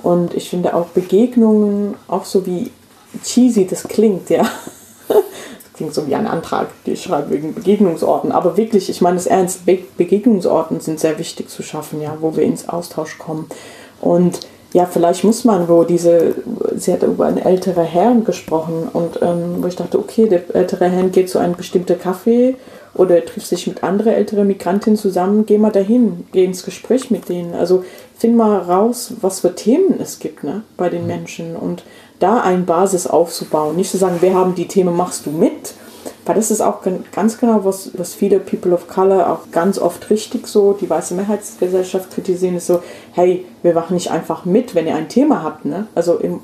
Und ich finde auch Begegnungen, auch so wie cheesy das klingt, ja. Das klingt so wie ein Antrag, den ich schreibe wegen Begegnungsorten. Aber wirklich, ich meine es ernst, Be Begegnungsorten sind sehr wichtig zu schaffen, ja, wo wir ins Austausch kommen. Und ja, vielleicht muss man, wo diese, sie hat über einen älteren Herrn gesprochen und ähm, wo ich dachte, okay, der ältere Herrn geht zu einem bestimmten Kaffee oder trifft sich mit anderen älteren Migrantinnen zusammen, geh mal dahin, geh ins Gespräch mit denen. Also find mal raus, was für Themen es gibt ne, bei den mhm. Menschen und da eine Basis aufzubauen. Nicht zu sagen, wir haben die Themen, machst du mit? Weil das ist auch ganz genau, was, was viele People of Color auch ganz oft richtig so, die weiße Mehrheitsgesellschaft kritisieren, ist so, hey, wir machen nicht einfach mit, wenn ihr ein Thema habt. Ne? Also im,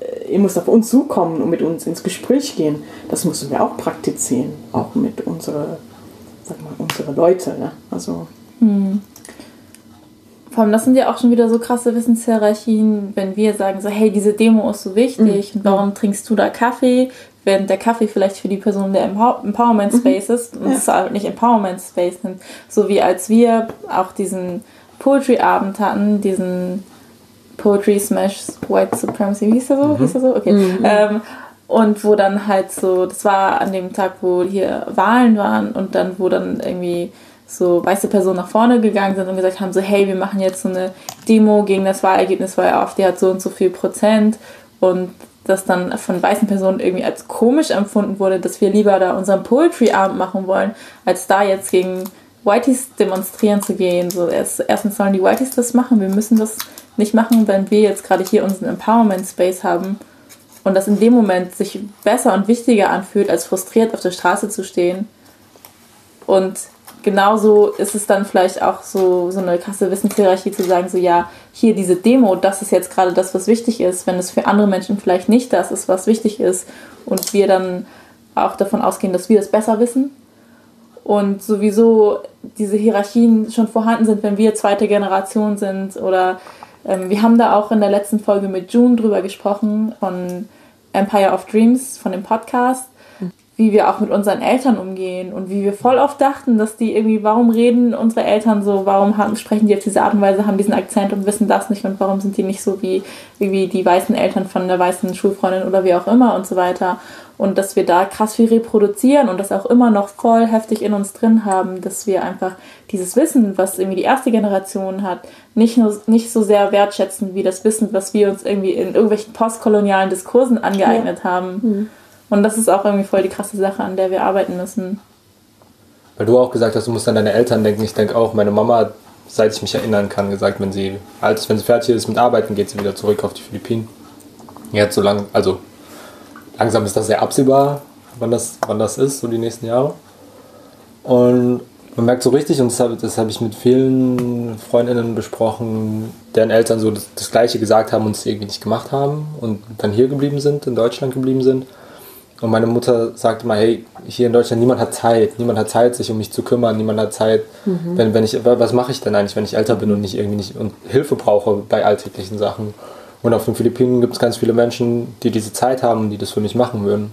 äh, ihr müsst auf uns zukommen und mit uns ins Gespräch gehen. Das müssen wir auch praktizieren, auch mit unseren, sag unsere Leute. Ne? Also. Hm. Vor allem, das sind ja auch schon wieder so krasse Wissenshierarchien, wenn wir sagen so, hey, diese Demo ist so wichtig mhm. und warum trinkst du da Kaffee? während der Kaffee vielleicht für die Person der Empowerment mhm. Space mhm. ist und ja. es halt nicht Empowerment Space sind. So wie als wir auch diesen Poetry Abend hatten, diesen Poetry Smash White Supremacy, wie hieß der so? Mhm. Hieß der so? Okay. Mhm. Ähm, und wo dann halt so, das war an dem Tag, wo hier Wahlen waren und dann, wo dann irgendwie so weiße Personen nach vorne gegangen sind und gesagt haben, so hey, wir machen jetzt so eine Demo gegen das Wahlergebnis, weil AfD hat so und so viel Prozent und das dann von weißen Personen irgendwie als komisch empfunden wurde, dass wir lieber da unseren Poetry-Abend machen wollen, als da jetzt gegen Whiteys demonstrieren zu gehen. So erst, erstens sollen die Whiteys das machen, wir müssen das nicht machen, wenn wir jetzt gerade hier unseren Empowerment Space haben und das in dem Moment sich besser und wichtiger anfühlt, als frustriert auf der Straße zu stehen. Und genauso ist es dann vielleicht auch so, so eine krasse Wissenshierarchie zu sagen, so ja, hier diese Demo, das ist jetzt gerade das, was wichtig ist, wenn es für andere Menschen vielleicht nicht das ist, was wichtig ist und wir dann auch davon ausgehen, dass wir es besser wissen und sowieso diese Hierarchien schon vorhanden sind, wenn wir zweite Generation sind oder ähm, wir haben da auch in der letzten Folge mit June drüber gesprochen von Empire of Dreams, von dem Podcast wie wir auch mit unseren Eltern umgehen und wie wir voll oft dachten, dass die irgendwie, warum reden unsere Eltern so, warum haben, sprechen die auf diese Art und Weise, haben diesen Akzent und wissen das nicht und warum sind die nicht so wie, wie die weißen Eltern von der weißen Schulfreundin oder wie auch immer und so weiter. Und dass wir da krass viel reproduzieren und das auch immer noch voll heftig in uns drin haben, dass wir einfach dieses Wissen, was irgendwie die erste Generation hat, nicht, nur, nicht so sehr wertschätzen wie das Wissen, was wir uns irgendwie in irgendwelchen postkolonialen Diskursen angeeignet ja. haben. Mhm und das ist auch irgendwie voll die krasse Sache, an der wir arbeiten müssen. Weil du auch gesagt hast, du musst an deine Eltern denken. Ich denke auch, meine Mama hat, seit ich mich erinnern kann, gesagt, wenn sie alt wenn sie fertig ist mit Arbeiten, geht sie wieder zurück auf die Philippinen. Jetzt so lang, also langsam ist das sehr absehbar, wann das, wann das ist, so die nächsten Jahre. Und man merkt so richtig, und das habe hab ich mit vielen Freundinnen besprochen, deren Eltern so das, das Gleiche gesagt haben und es irgendwie nicht gemacht haben und dann hier geblieben sind, in Deutschland geblieben sind. Und meine Mutter sagt immer, hey, hier in Deutschland, niemand hat Zeit. Niemand hat Zeit, sich um mich zu kümmern. Niemand hat Zeit, mhm. wenn, wenn ich, was mache ich denn eigentlich, wenn ich älter bin und nicht irgendwie nicht und Hilfe brauche bei alltäglichen Sachen. Und auf den Philippinen gibt es ganz viele Menschen, die diese Zeit haben, die das für mich machen würden.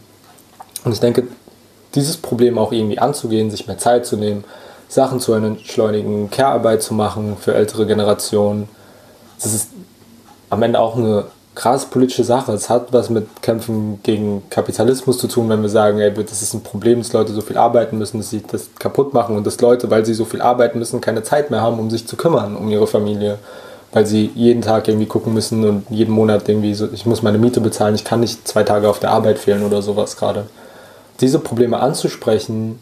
Und ich denke, dieses Problem auch irgendwie anzugehen, sich mehr Zeit zu nehmen, Sachen zu entschleunigen, Care-Arbeit zu machen für ältere Generationen, das ist am Ende auch eine krass politische Sache. Es hat was mit Kämpfen gegen Kapitalismus zu tun, wenn wir sagen, ey, das ist ein Problem, dass Leute so viel arbeiten müssen, dass sie das kaputt machen und dass Leute, weil sie so viel arbeiten müssen, keine Zeit mehr haben, um sich zu kümmern, um ihre Familie. Weil sie jeden Tag irgendwie gucken müssen und jeden Monat irgendwie so, ich muss meine Miete bezahlen, ich kann nicht zwei Tage auf der Arbeit fehlen oder sowas gerade. Diese Probleme anzusprechen,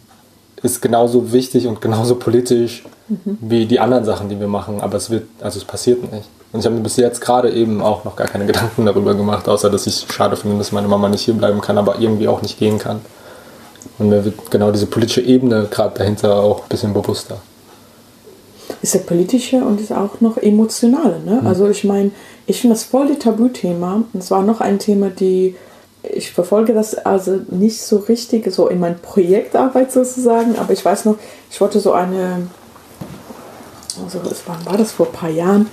ist genauso wichtig und genauso politisch mhm. wie die anderen Sachen, die wir machen, aber es wird, also es passiert nicht. Und ich habe mir bis jetzt gerade eben auch noch gar keine Gedanken darüber gemacht, außer dass ich schade finde, dass meine Mama nicht hier bleiben kann, aber irgendwie auch nicht gehen kann. Und mir wird genau diese politische Ebene gerade dahinter auch ein bisschen bewusster. Ist ja politische und ist auch noch emotionale. Ne? Mhm. Also ich meine, ich finde das voll die Tabuthema. Und es war noch ein Thema, die ich verfolge das also nicht so richtig, so in meiner Projektarbeit sozusagen, aber ich weiß noch, ich wollte so eine, also wann war das vor ein paar Jahren,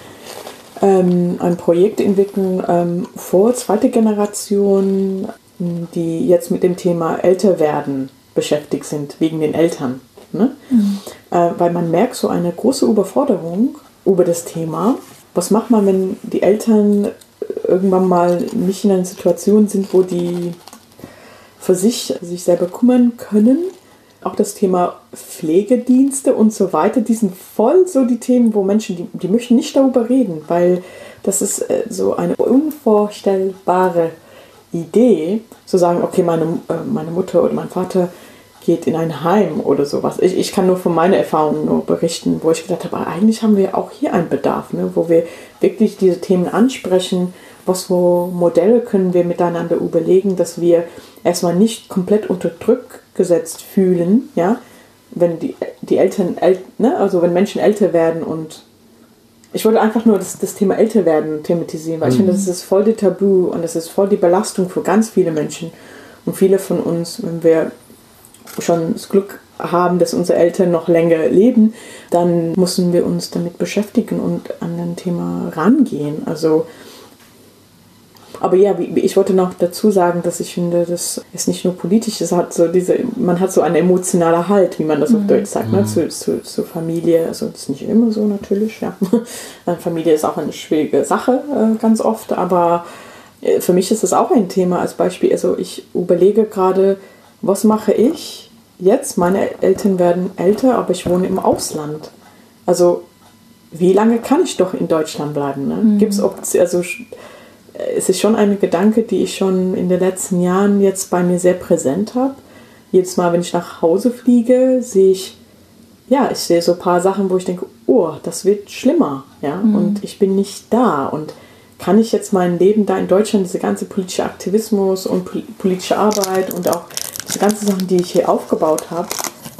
ähm, ein Projekt entwickeln ähm, vor zweite Generation, die jetzt mit dem Thema Älterwerden beschäftigt sind, wegen den Eltern. Ne? Mhm. Äh, weil man merkt so eine große Überforderung über das Thema. Was macht man, wenn die Eltern irgendwann mal nicht in einer Situation sind, wo die für sich sich selber kümmern können auch das Thema Pflegedienste und so weiter, die sind voll so die Themen, wo Menschen, die, die möchten nicht darüber reden, weil das ist äh, so eine unvorstellbare Idee, zu sagen, okay, meine, äh, meine Mutter oder mein Vater geht in ein Heim oder sowas. Ich, ich kann nur von meiner Erfahrung nur berichten, wo ich gedacht habe, eigentlich haben wir auch hier einen Bedarf, ne, wo wir wirklich diese Themen ansprechen, was für Modelle können wir miteinander überlegen, dass wir erstmal nicht komplett unter Druck gesetzt fühlen, ja, wenn die, die Eltern, ne, also wenn Menschen älter werden und ich wollte einfach nur das, das Thema älter werden thematisieren, weil mhm. ich finde, das ist voll die Tabu und das ist voll die Belastung für ganz viele Menschen. Und viele von uns, wenn wir schon das Glück haben, dass unsere Eltern noch länger leben, dann müssen wir uns damit beschäftigen und an ein Thema rangehen. Also Aber ja, ich wollte noch dazu sagen, dass ich finde, das ist nicht nur politisch, es hat so diese, man hat so einen emotionalen Halt, wie man das mhm. auf Deutsch sagt, ne, mhm. zu, zu, zu Familie. Also das ist nicht immer so natürlich, ja. Familie ist auch eine schwierige Sache äh, ganz oft, aber äh, für mich ist das auch ein Thema als Beispiel. Also ich überlege gerade, was mache ich jetzt? Meine Eltern werden älter, aber ich wohne im Ausland. Also wie lange kann ich doch in Deutschland bleiben? Ne? Mhm. Gibt es also es ist schon ein Gedanke, die ich schon in den letzten Jahren jetzt bei mir sehr präsent habe. Jedes Mal, wenn ich nach Hause fliege, sehe ich, ja, ich sehe so ein paar Sachen, wo ich denke, oh, das wird schlimmer, ja, mhm. und ich bin nicht da und kann ich jetzt mein Leben da in Deutschland, diese ganze politische Aktivismus und politische Arbeit und auch diese ganzen Sachen, die ich hier aufgebaut habe,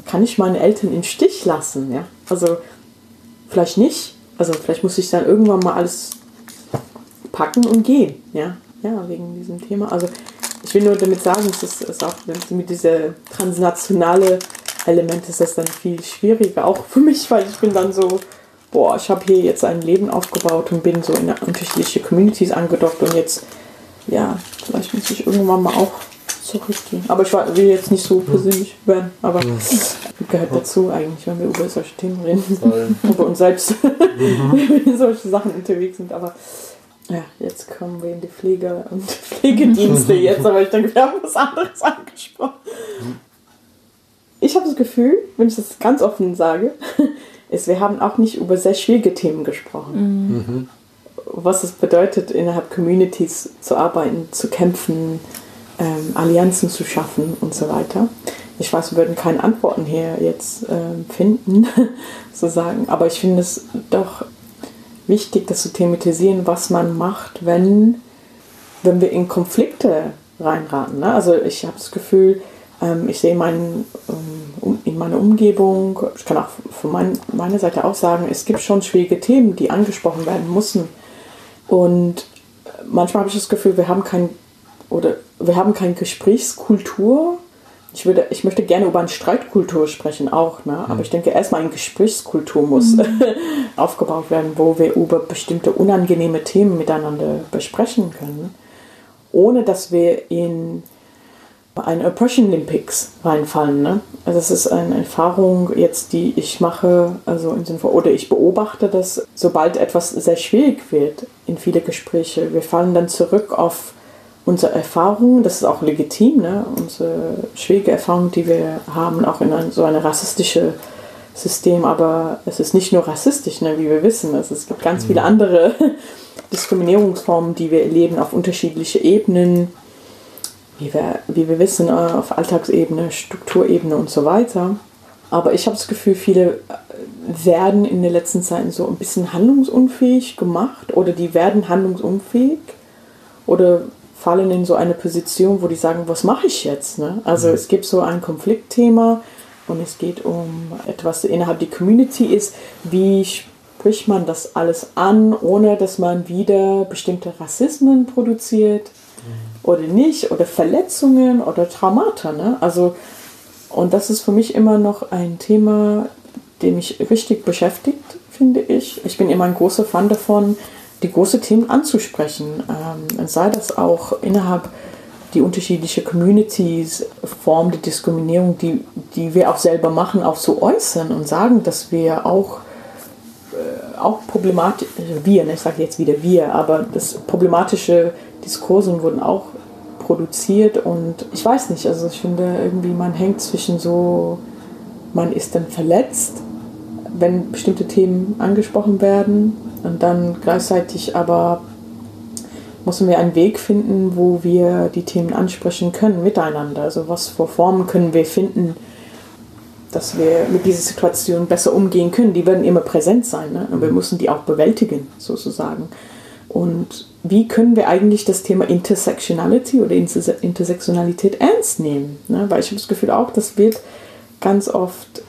kann ich meine Eltern im Stich lassen, ja, also vielleicht nicht, also vielleicht muss ich dann irgendwann mal alles packen und gehen. Ja, ja wegen diesem Thema. Also ich will nur damit sagen, es ist, ist auch mit dieser transnationale Element ist das dann viel schwieriger, auch für mich, weil ich bin dann so, boah, ich habe hier jetzt ein Leben aufgebaut und bin so in unterschiedliche Communities angedockt und jetzt, ja, vielleicht muss ich irgendwann mal auch zurückgehen. Aber ich will jetzt nicht so persönlich werden, aber mhm. gehört dazu eigentlich, wenn wir über solche Themen reden, über uns selbst, mhm. wenn solche Sachen unterwegs sind. Aber ja, jetzt kommen wir in die Pflege und Pflegedienste jetzt, aber ich denke, wir haben was anderes angesprochen. Ich habe das Gefühl, wenn ich das ganz offen sage, ist, wir haben auch nicht über sehr schwierige Themen gesprochen. Mhm. Was es bedeutet, innerhalb Communities zu arbeiten, zu kämpfen, ähm, Allianzen zu schaffen und so weiter. Ich weiß, wir würden keine Antworten hier jetzt ähm, finden, sozusagen, aber ich finde es doch wichtig, das zu thematisieren, was man macht, wenn, wenn wir in Konflikte reinraten. Ne? Also ich habe das Gefühl, ähm, ich sehe mein, ähm, in meiner Umgebung, ich kann auch von mein, meiner Seite auch sagen, es gibt schon schwierige Themen, die angesprochen werden müssen. Und manchmal habe ich das Gefühl, wir haben kein oder wir haben keine Gesprächskultur ich, würde, ich möchte gerne über eine Streitkultur sprechen auch, ne? aber mhm. ich denke erstmal eine Gesprächskultur muss mhm. aufgebaut werden, wo wir über bestimmte unangenehme Themen miteinander besprechen können, ohne dass wir in ein Oppression Olympics reinfallen. Ne? Also das ist eine Erfahrung jetzt, die ich mache, also in Sinne von, oder ich beobachte, dass sobald etwas sehr schwierig wird in viele Gespräche, wir fallen dann zurück auf unsere Erfahrungen, das ist auch legitim, ne? unsere schwierige Erfahrungen, die wir haben, auch in ein, so ein rassistisches System, aber es ist nicht nur rassistisch, ne? wie wir wissen, es gibt ganz viele mhm. andere Diskriminierungsformen, die wir erleben auf unterschiedlichen Ebenen, wie wir, wie wir wissen, äh, auf Alltagsebene, Strukturebene und so weiter. Aber ich habe das Gefühl, viele werden in den letzten Zeiten so ein bisschen handlungsunfähig gemacht oder die werden handlungsunfähig oder fallen in so eine Position, wo die sagen, was mache ich jetzt? Ne? Also mhm. es gibt so ein Konfliktthema und es geht um etwas innerhalb der Community ist, wie spricht man das alles an, ohne dass man wieder bestimmte Rassismen produziert mhm. oder nicht oder Verletzungen oder Traumata. Ne? Also und das ist für mich immer noch ein Thema, dem mich richtig beschäftigt, finde ich. Ich bin immer ein großer Fan davon, die großen Themen anzusprechen. Ähm, sei das auch innerhalb die unterschiedlichen Communities, Formen der Diskriminierung, die, die wir auch selber machen, auch zu äußern und sagen, dass wir auch, äh, auch problematisch, also wir, ne, ich sage jetzt wieder wir, aber das problematische Diskursen wurden auch produziert und ich weiß nicht, also ich finde irgendwie, man hängt zwischen so, man ist dann verletzt, wenn bestimmte Themen angesprochen werden und dann gleichzeitig aber müssen wir einen Weg finden, wo wir die Themen ansprechen können miteinander. Also was für Formen können wir finden, dass wir mit dieser Situation besser umgehen können. Die werden immer präsent sein ne? und wir mhm. müssen die auch bewältigen sozusagen. Und wie können wir eigentlich das Thema Intersectionality oder Intersektionalität ernst nehmen? Ne? Weil ich habe das Gefühl auch, das wird ganz oft,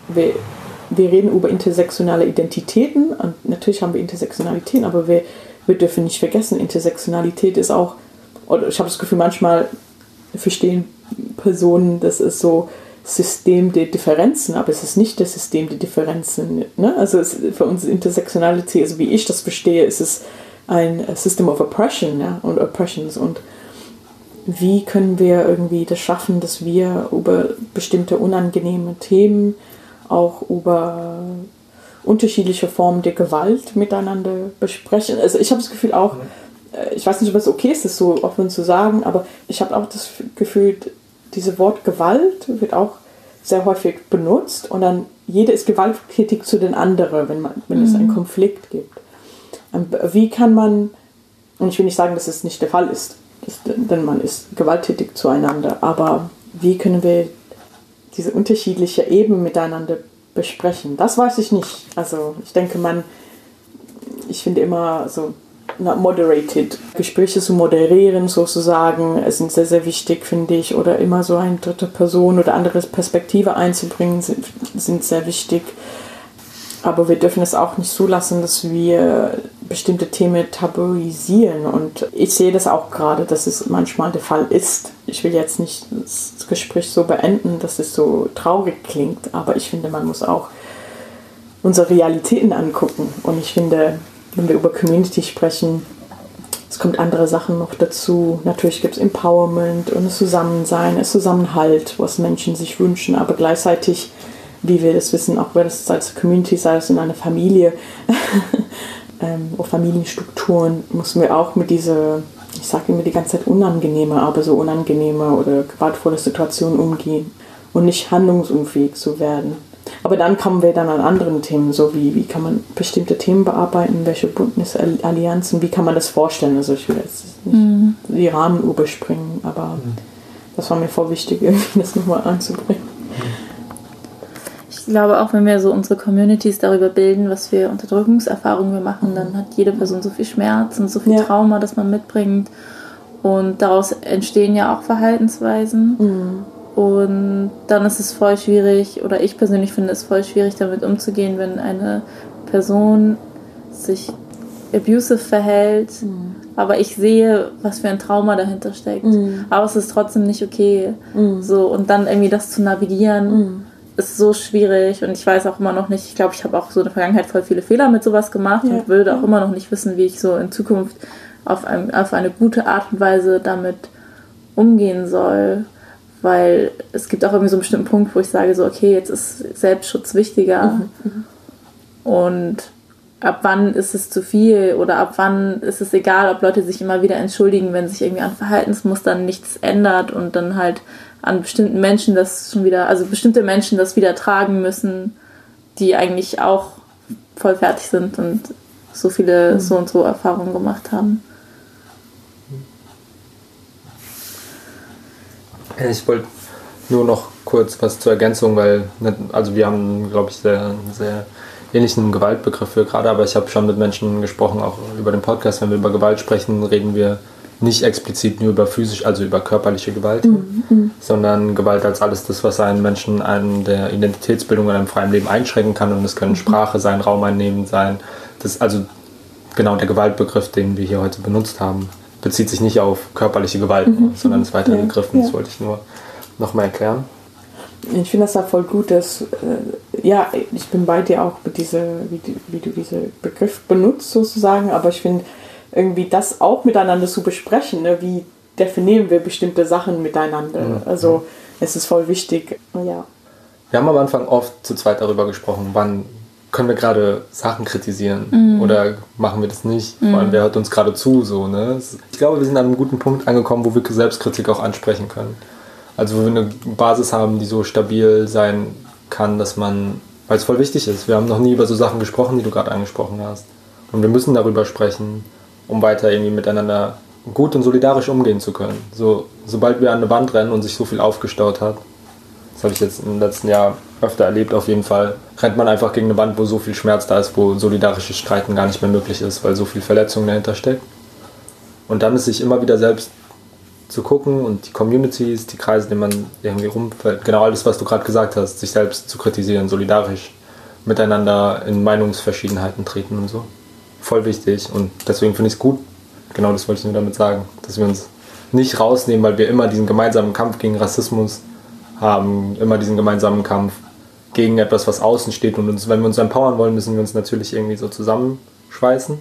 wir, reden über intersektionale Identitäten und natürlich haben wir Intersektionalitäten, aber wir, wir dürfen nicht vergessen, Intersektionalität ist auch, oder ich habe das Gefühl, manchmal verstehen Personen, das ist so System der Differenzen, aber es ist nicht das System der Differenzen. Ne? Also es, für uns Intersektionalität, also wie ich das verstehe, ist es ein System of Oppression ja, und Oppressions und wie können wir irgendwie das schaffen, dass wir über bestimmte unangenehme Themen, auch über unterschiedliche Formen der Gewalt miteinander besprechen. Also ich habe das Gefühl auch, äh, ich weiß nicht, ob es okay ist, das so offen zu sagen, aber ich habe auch das Gefühl, dieses Wort Gewalt wird auch sehr häufig benutzt und dann jeder ist gewalttätig zu den anderen, wenn, man, wenn mhm. es einen mhm. Konflikt gibt. Ähm, wie kann man, und ich will nicht sagen, dass es nicht der Fall ist, dass, denn man ist gewalttätig zueinander, aber wie können wir diese unterschiedlichen Ebenen miteinander besprechen? Das weiß ich nicht. Also ich denke, man, ich finde immer so moderated. Gespräche zu moderieren sozusagen sind sehr, sehr wichtig, finde ich. Oder immer so eine dritte Person oder andere Perspektive einzubringen, sind, sind sehr wichtig. Aber wir dürfen es auch nicht zulassen, dass wir bestimmte Themen tabuisieren. Und ich sehe das auch gerade, dass es manchmal der Fall ist. Ich will jetzt nicht das Gespräch so beenden, dass es so traurig klingt, aber ich finde, man muss auch unsere Realitäten angucken. Und ich finde, wenn wir über Community sprechen, es kommt andere Sachen noch dazu. Natürlich gibt es Empowerment und das Zusammensein, das Zusammenhalt, was Menschen sich wünschen, aber gleichzeitig, wie wir das wissen, auch wenn es als Community, sei es in einer Familie ähm, oder Familienstrukturen, müssen wir auch mit dieser, ich sage immer die ganze Zeit unangenehme, aber so unangenehme oder gewaltvolle Situationen umgehen und nicht handlungsunfähig zu werden. Aber dann kommen wir dann an anderen Themen, so wie, wie kann man bestimmte Themen bearbeiten, welche Bündnisallianzen, wie kann man das vorstellen? Also ich will jetzt nicht mhm. die Rahmen überspringen, aber mhm. das war mir voll wichtig, irgendwie das nochmal anzubringen. Ich glaube auch, wenn wir so unsere Communities darüber bilden, was für Unterdrückungserfahrungen wir machen, dann hat jede Person so viel Schmerz und so viel ja. Trauma, das man mitbringt. Und daraus entstehen ja auch Verhaltensweisen. Mhm. Und dann ist es voll schwierig, oder ich persönlich finde es voll schwierig, damit umzugehen, wenn eine Person sich abusive verhält, mhm. aber ich sehe, was für ein Trauma dahinter steckt. Mhm. Aber es ist trotzdem nicht okay. Mhm. So, und dann irgendwie das zu navigieren, mhm. Ist so schwierig. Und ich weiß auch immer noch nicht, ich glaube, ich habe auch so in der Vergangenheit voll viele Fehler mit sowas gemacht ja. und würde auch immer noch nicht wissen, wie ich so in Zukunft auf, ein, auf eine gute Art und Weise damit umgehen soll weil es gibt auch irgendwie so einen bestimmten Punkt, wo ich sage, so, okay, jetzt ist Selbstschutz wichtiger. Mhm, mhm. Und ab wann ist es zu viel oder ab wann ist es egal, ob Leute sich immer wieder entschuldigen, wenn sich irgendwie an Verhaltensmustern nichts ändert und dann halt an bestimmten Menschen das schon wieder, also bestimmte Menschen das wieder tragen müssen, die eigentlich auch voll fertig sind und so viele mhm. so und so Erfahrungen gemacht haben. Ich wollte nur noch kurz was zur Ergänzung, weil also wir haben, glaube ich, sehr, sehr ähnlichen Gewaltbegriff für gerade, aber ich habe schon mit Menschen gesprochen, auch über den Podcast, wenn wir über Gewalt sprechen, reden wir nicht explizit nur über physisch, also über körperliche Gewalt, mhm. mhm. sondern Gewalt als alles das, was einen Menschen an der Identitätsbildung in einem freien Leben einschränken kann. Und es können mhm. Sprache sein, Raum einnehmen sein. Das also genau der Gewaltbegriff, den wir hier heute benutzt haben bezieht sich nicht auf körperliche Gewalt, mhm. sondern ist weiter ja, gegriffen. Das wollte ich nur nochmal erklären. Ich finde das ja voll gut, dass, äh, ja, ich bin bei dir auch mit dieser, wie, wie du diesen Begriff benutzt sozusagen, aber ich finde irgendwie das auch miteinander zu besprechen, ne? wie definieren wir bestimmte Sachen miteinander. Mhm. Also es ist voll wichtig, ja. Wir haben am Anfang oft zu zweit darüber gesprochen, wann können wir gerade Sachen kritisieren mhm. oder machen wir das nicht? Mhm. Vor allem, wer hört uns gerade zu? So, ne? Ich glaube, wir sind an einem guten Punkt angekommen, wo wir Selbstkritik auch ansprechen können. Also wo wir eine Basis haben, die so stabil sein kann, dass man, weil es voll wichtig ist, wir haben noch nie über so Sachen gesprochen, die du gerade angesprochen hast. Und wir müssen darüber sprechen, um weiter irgendwie miteinander gut und solidarisch umgehen zu können. So, sobald wir an eine Wand rennen und sich so viel aufgestaut hat, das habe ich jetzt im letzten Jahr öfter erlebt auf jeden Fall, rennt man einfach gegen eine Wand, wo so viel Schmerz da ist, wo solidarisches Streiten gar nicht mehr möglich ist, weil so viel Verletzung dahinter steckt. Und dann ist sich immer wieder selbst zu gucken und die Communities, die Kreise, in denen man irgendwie rumfällt, genau alles, was du gerade gesagt hast, sich selbst zu kritisieren, solidarisch miteinander in Meinungsverschiedenheiten treten und so. Voll wichtig und deswegen finde ich es gut, genau das wollte ich nur damit sagen, dass wir uns nicht rausnehmen, weil wir immer diesen gemeinsamen Kampf gegen Rassismus haben, immer diesen gemeinsamen Kampf gegen etwas, was außen steht. Und uns, wenn wir uns empowern wollen, müssen wir uns natürlich irgendwie so zusammenschweißen.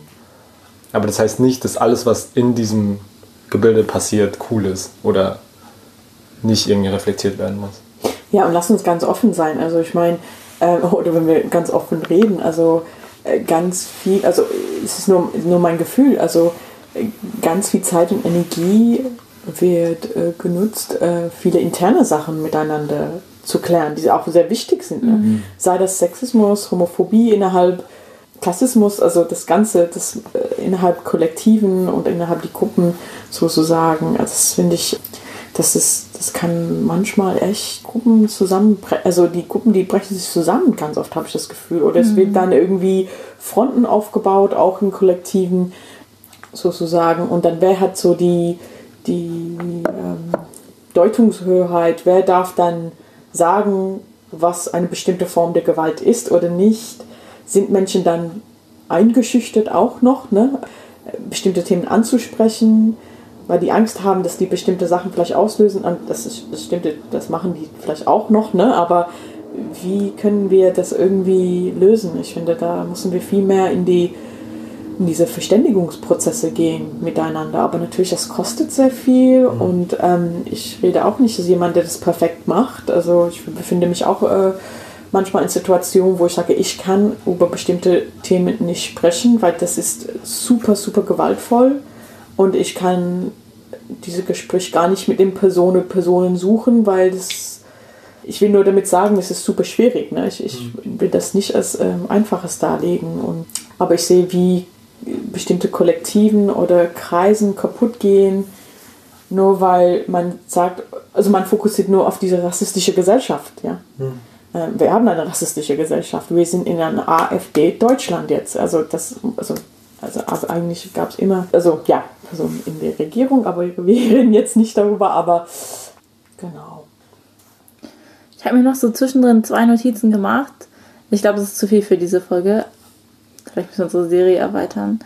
Aber das heißt nicht, dass alles, was in diesem Gebilde passiert, cool ist oder nicht irgendwie reflektiert werden muss. Ja, und lass uns ganz offen sein. Also ich meine, äh, oder wenn wir ganz offen reden, also ganz viel, also es ist nur, nur mein Gefühl, also äh, ganz viel Zeit und Energie wird äh, genutzt, äh, viele interne Sachen miteinander zu klären, die auch sehr wichtig sind. Ne? Mhm. Sei das Sexismus, Homophobie innerhalb Klassismus, also das Ganze, das äh, innerhalb Kollektiven und innerhalb die Gruppen sozusagen, also das finde ich, das ist, das kann manchmal echt Gruppen zusammenbrechen, also die Gruppen, die brechen sich zusammen, ganz oft habe ich das Gefühl. Oder es wird mhm. dann irgendwie Fronten aufgebaut, auch im Kollektiven sozusagen. Und dann wer hat so die, die ähm, Deutungshoheit, wer darf dann sagen, was eine bestimmte Form der Gewalt ist oder nicht sind Menschen dann eingeschüchtert auch noch, ne? bestimmte Themen anzusprechen, weil die Angst haben, dass die bestimmte Sachen vielleicht auslösen. Und das ist bestimmte, das machen die vielleicht auch noch, ne? aber wie können wir das irgendwie lösen? Ich finde, da müssen wir viel mehr in die in diese Verständigungsprozesse gehen miteinander. Aber natürlich, das kostet sehr viel mhm. und ähm, ich rede auch nicht als jemand, der das perfekt macht. Also ich befinde mich auch äh, manchmal in Situationen, wo ich sage, ich kann über bestimmte Themen nicht sprechen, weil das ist super, super gewaltvoll und ich kann diese Gespräche gar nicht mit den Personen, Personen suchen, weil das, ich will nur damit sagen, es ist super schwierig. Ne? Ich, ich mhm. will das nicht als ähm, einfaches darlegen. Und, aber ich sehe, wie bestimmte Kollektiven oder Kreisen kaputt gehen, nur weil man sagt, also man fokussiert nur auf diese rassistische Gesellschaft. Ja? Mhm. Äh, wir haben eine rassistische Gesellschaft. Wir sind in einer AfD Deutschland jetzt. Also das, also, also, also eigentlich gab es immer, also ja, also in der Regierung, aber wir reden jetzt nicht darüber, aber genau. Ich habe mir noch so zwischendrin zwei Notizen gemacht. Ich glaube, das ist zu viel für diese Folge. Vielleicht müssen wir unsere Serie erweitern.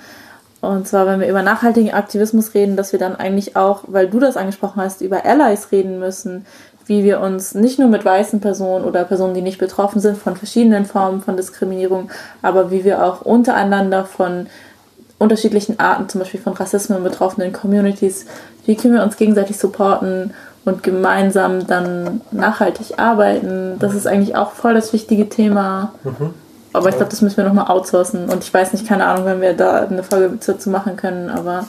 Und zwar, wenn wir über nachhaltigen Aktivismus reden, dass wir dann eigentlich auch, weil du das angesprochen hast, über Allies reden müssen, wie wir uns nicht nur mit weißen Personen oder Personen, die nicht betroffen sind von verschiedenen Formen von Diskriminierung, aber wie wir auch untereinander von unterschiedlichen Arten, zum Beispiel von Rassismus betroffenen Communities, wie können wir uns gegenseitig supporten und gemeinsam dann nachhaltig arbeiten. Das ist eigentlich auch voll das wichtige Thema. Mhm. Aber ich glaube, das müssen wir nochmal outsourcen. Und ich weiß nicht, keine Ahnung, wenn wir da eine Folge dazu machen können, aber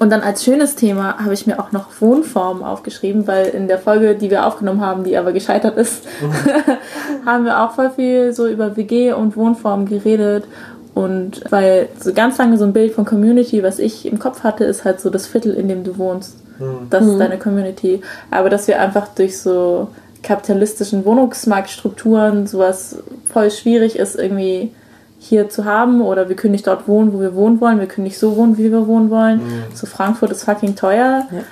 und dann als schönes Thema habe ich mir auch noch Wohnformen aufgeschrieben, weil in der Folge, die wir aufgenommen haben, die aber gescheitert ist, mhm. haben wir auch voll viel so über WG und Wohnformen geredet. Und weil so ganz lange so ein Bild von Community, was ich im Kopf hatte, ist halt so das Viertel, in dem du wohnst. Mhm. Das ist mhm. deine Community. Aber dass wir einfach durch so kapitalistischen Wohnungsmarktstrukturen sowas voll schwierig ist, irgendwie hier zu haben oder wir können nicht dort wohnen, wo wir wohnen wollen, wir können nicht so wohnen, wie wir wohnen wollen. Mhm. So Frankfurt ist fucking teuer. Ja.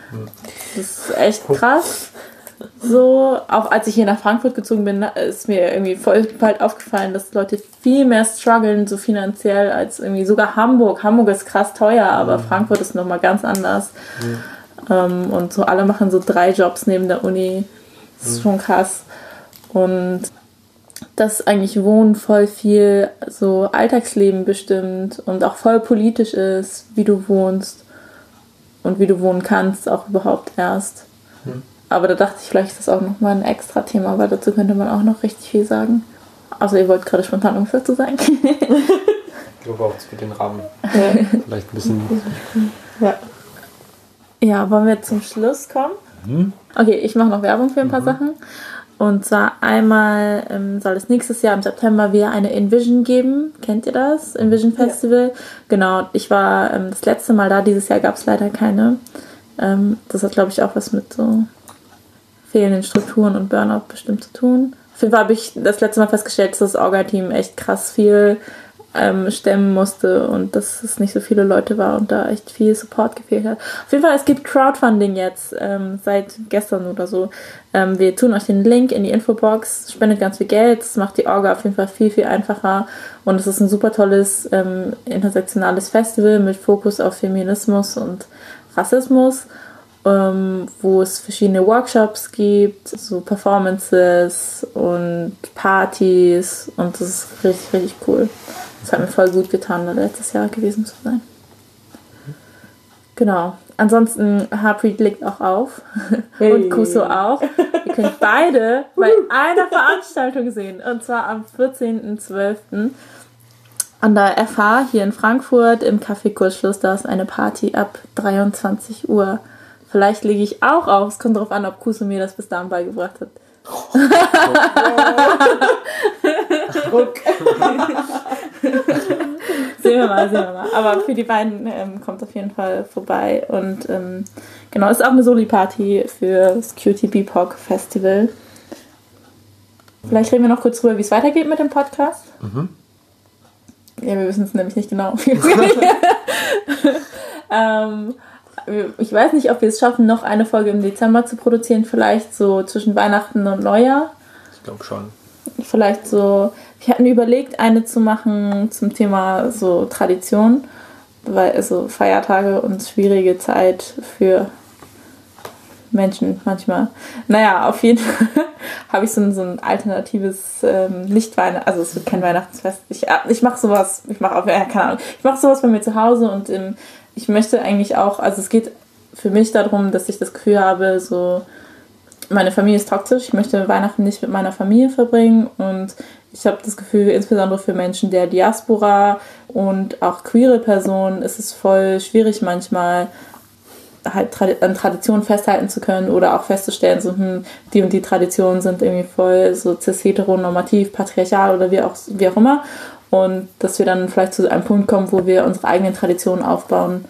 Das ist echt krass. So, auch als ich hier nach Frankfurt gezogen bin, ist mir irgendwie voll bald aufgefallen, dass Leute viel mehr strugglen, so finanziell, als irgendwie sogar Hamburg. Hamburg ist krass teuer, aber mhm. Frankfurt ist nochmal ganz anders. Mhm. Ähm, und so alle machen so drei Jobs neben der Uni. Das ist mhm. schon krass. Und dass eigentlich Wohnen voll viel so Alltagsleben bestimmt und auch voll politisch ist, wie du wohnst und wie du wohnen kannst, auch überhaupt erst. Hm. Aber da dachte ich, vielleicht ist das auch nochmal ein extra Thema, weil dazu könnte man auch noch richtig viel sagen. Also ihr wollt gerade spontan irgendwas dazu sagen. ich glaube auch, es wird den Rahmen ja. vielleicht ein bisschen... Ja. Ja, wollen wir zum Schluss kommen? Mhm. Okay, ich mache noch Werbung für ein paar mhm. Sachen. Und zwar einmal ähm, soll es nächstes Jahr im September wieder eine Envision geben. Kennt ihr das? Envision Festival. Ja. Genau, ich war ähm, das letzte Mal da. Dieses Jahr gab es leider keine. Ähm, das hat, glaube ich, auch was mit so fehlenden Strukturen und Burnout bestimmt zu tun. Auf jeden Fall habe ich das letzte Mal festgestellt, dass das Orga-Team echt krass viel ähm, stemmen musste und dass es nicht so viele Leute war und da echt viel Support gefehlt hat. Auf jeden Fall, es gibt Crowdfunding jetzt, ähm, seit gestern oder so. Ähm, wir tun euch den Link in die Infobox, spendet ganz viel Geld, das macht die Orga auf jeden Fall viel, viel einfacher und es ist ein super tolles ähm, intersektionales Festival mit Fokus auf Feminismus und Rassismus. Ähm, wo es verschiedene Workshops gibt, so Performances und Partys und das ist richtig, richtig cool. Das hat mir voll gut getan, da letztes Jahr gewesen zu sein. Genau. Ansonsten, Harpreet legt auch auf Hey. und Kuso auch. Ihr könnt beide bei einer Veranstaltung sehen und zwar am 14.12. an der FH hier in Frankfurt im Café Kurzschluss. Da ist eine Party ab 23 Uhr. Vielleicht lege ich auch auf. Es kommt darauf an, ob Kuso mir das bis dahin beigebracht hat. Sehen wir mal, sehen wir mal. Aber für die beiden ähm, kommt auf jeden Fall vorbei. Und ähm, genau, ist auch eine Soli-Party für das Cutie BIPOC Festival. Vielleicht reden wir noch kurz drüber, wie es weitergeht mit dem Podcast. Ja, wir wissen es nämlich nicht genau. ähm, ich weiß nicht, ob wir es schaffen, noch eine Folge im Dezember zu produzieren. Vielleicht so zwischen Weihnachten und Neujahr. Ich glaube schon. Vielleicht so, wir hatten überlegt, eine zu machen zum Thema so Tradition, weil also Feiertage und schwierige Zeit für Menschen manchmal. Naja, auf jeden Fall habe ich so ein, so ein alternatives ähm, nicht Weihnachten, also es wird kein Weihnachtsfest. Ich, äh, ich mache sowas, ich mache auch, ja, keine Ahnung, ich mache sowas bei mir zu Hause und ähm, ich möchte eigentlich auch, also es geht für mich darum, dass ich das Gefühl habe, so meine Familie ist toxisch, ich möchte Weihnachten nicht mit meiner Familie verbringen. Und ich habe das Gefühl, insbesondere für Menschen der Diaspora und auch queere Personen ist es voll schwierig manchmal halt an Traditionen festhalten zu können oder auch festzustellen, so hm, die und die Traditionen sind irgendwie voll so cis-heteronormativ, patriarchal oder wie auch, wie auch immer und dass wir dann vielleicht zu einem Punkt kommen, wo wir unsere eigenen Traditionen aufbauen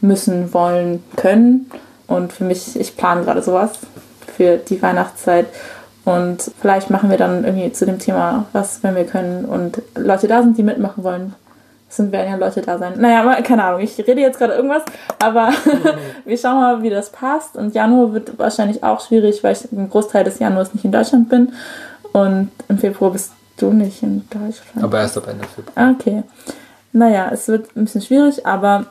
müssen, wollen, können und für mich, ich plane gerade sowas für die Weihnachtszeit. Und vielleicht machen wir dann irgendwie zu dem Thema was, wenn wir können und Leute da sind, die mitmachen wollen. Es werden ja Leute da sein. Naja, aber keine Ahnung, ich rede jetzt gerade irgendwas, aber wir schauen mal, wie das passt. Und Januar wird wahrscheinlich auch schwierig, weil ich einen Großteil des Januars nicht in Deutschland bin. Und im Februar bist du nicht in Deutschland. Aber erst ab Ende Februar. Ah, Okay. Naja, es wird ein bisschen schwierig, aber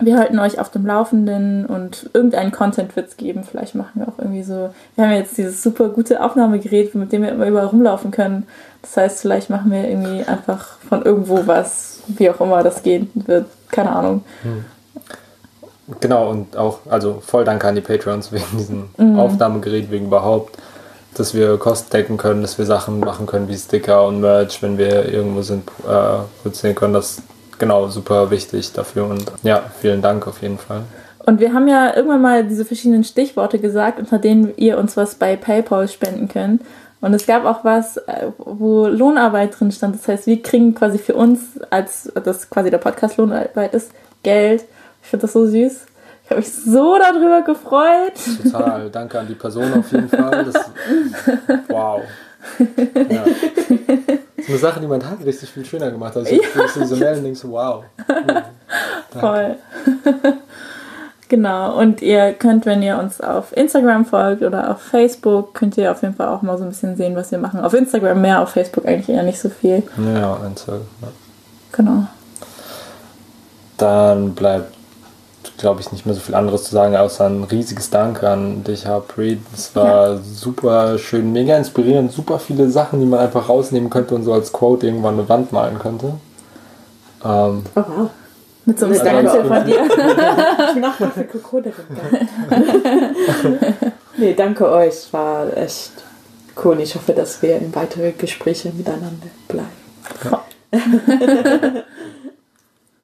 wir halten euch auf dem Laufenden und irgendeinen Content wird es geben. Vielleicht machen wir auch irgendwie so. Wir haben ja jetzt dieses super gute Aufnahmegerät, mit dem wir immer überall rumlaufen können. Das heißt, vielleicht machen wir irgendwie einfach von irgendwo was, wie auch immer das gehen wird. Keine Ahnung. Genau, und auch, also voll Dank an die Patreons wegen diesem Aufnahmegerät, wegen überhaupt, dass wir Kosten decken können, dass wir Sachen machen können wie Sticker und Merch, wenn wir irgendwo sind, äh, produzieren können. Das ist genau super wichtig dafür und ja, vielen Dank auf jeden Fall. Und wir haben ja irgendwann mal diese verschiedenen Stichworte gesagt, unter denen ihr uns was bei PayPal spenden könnt. Und es gab auch was, äh, wo Lohnarbeit drin stand. Das heißt, wir kriegen quasi für uns, als das quasi der Podcast Lohnarbeit ist, Geld. Ich finde das so süß. Ich habe mich so darüber gefreut. Total, danke an die Person auf jeden Fall. Das, wow. Ja. Das ist eine Sache, die mein Tag richtig viel schöner gemacht hat. Ich ja. so Mail und denke so, wow. Voll. genau. Und ihr könnt, wenn ihr uns auf Instagram folgt oder auf Facebook, könnt ihr auf jeden Fall auch mal so ein bisschen sehen, was wir machen. Auf Instagram mehr, auf Facebook eigentlich eher nicht so viel. Ja, Zeug. Ja. Genau. Dann bleibt, glaube ich, nicht mehr so viel anderes zu sagen, außer ein riesiges Dank an dich, Harpreet. Es war ja. super schön, mega inspirierend, super viele Sachen, die man einfach rausnehmen könnte und so als Quote irgendwann eine Wand malen könnte. Ähm, Oh wow. Mit so einem Ja, danke. von dir. Ich bin auch mal für Krokodilin. Nee, danke euch. Es war echt cool. Ich hoffe, dass wir in weitere Gespräche miteinander bleiben.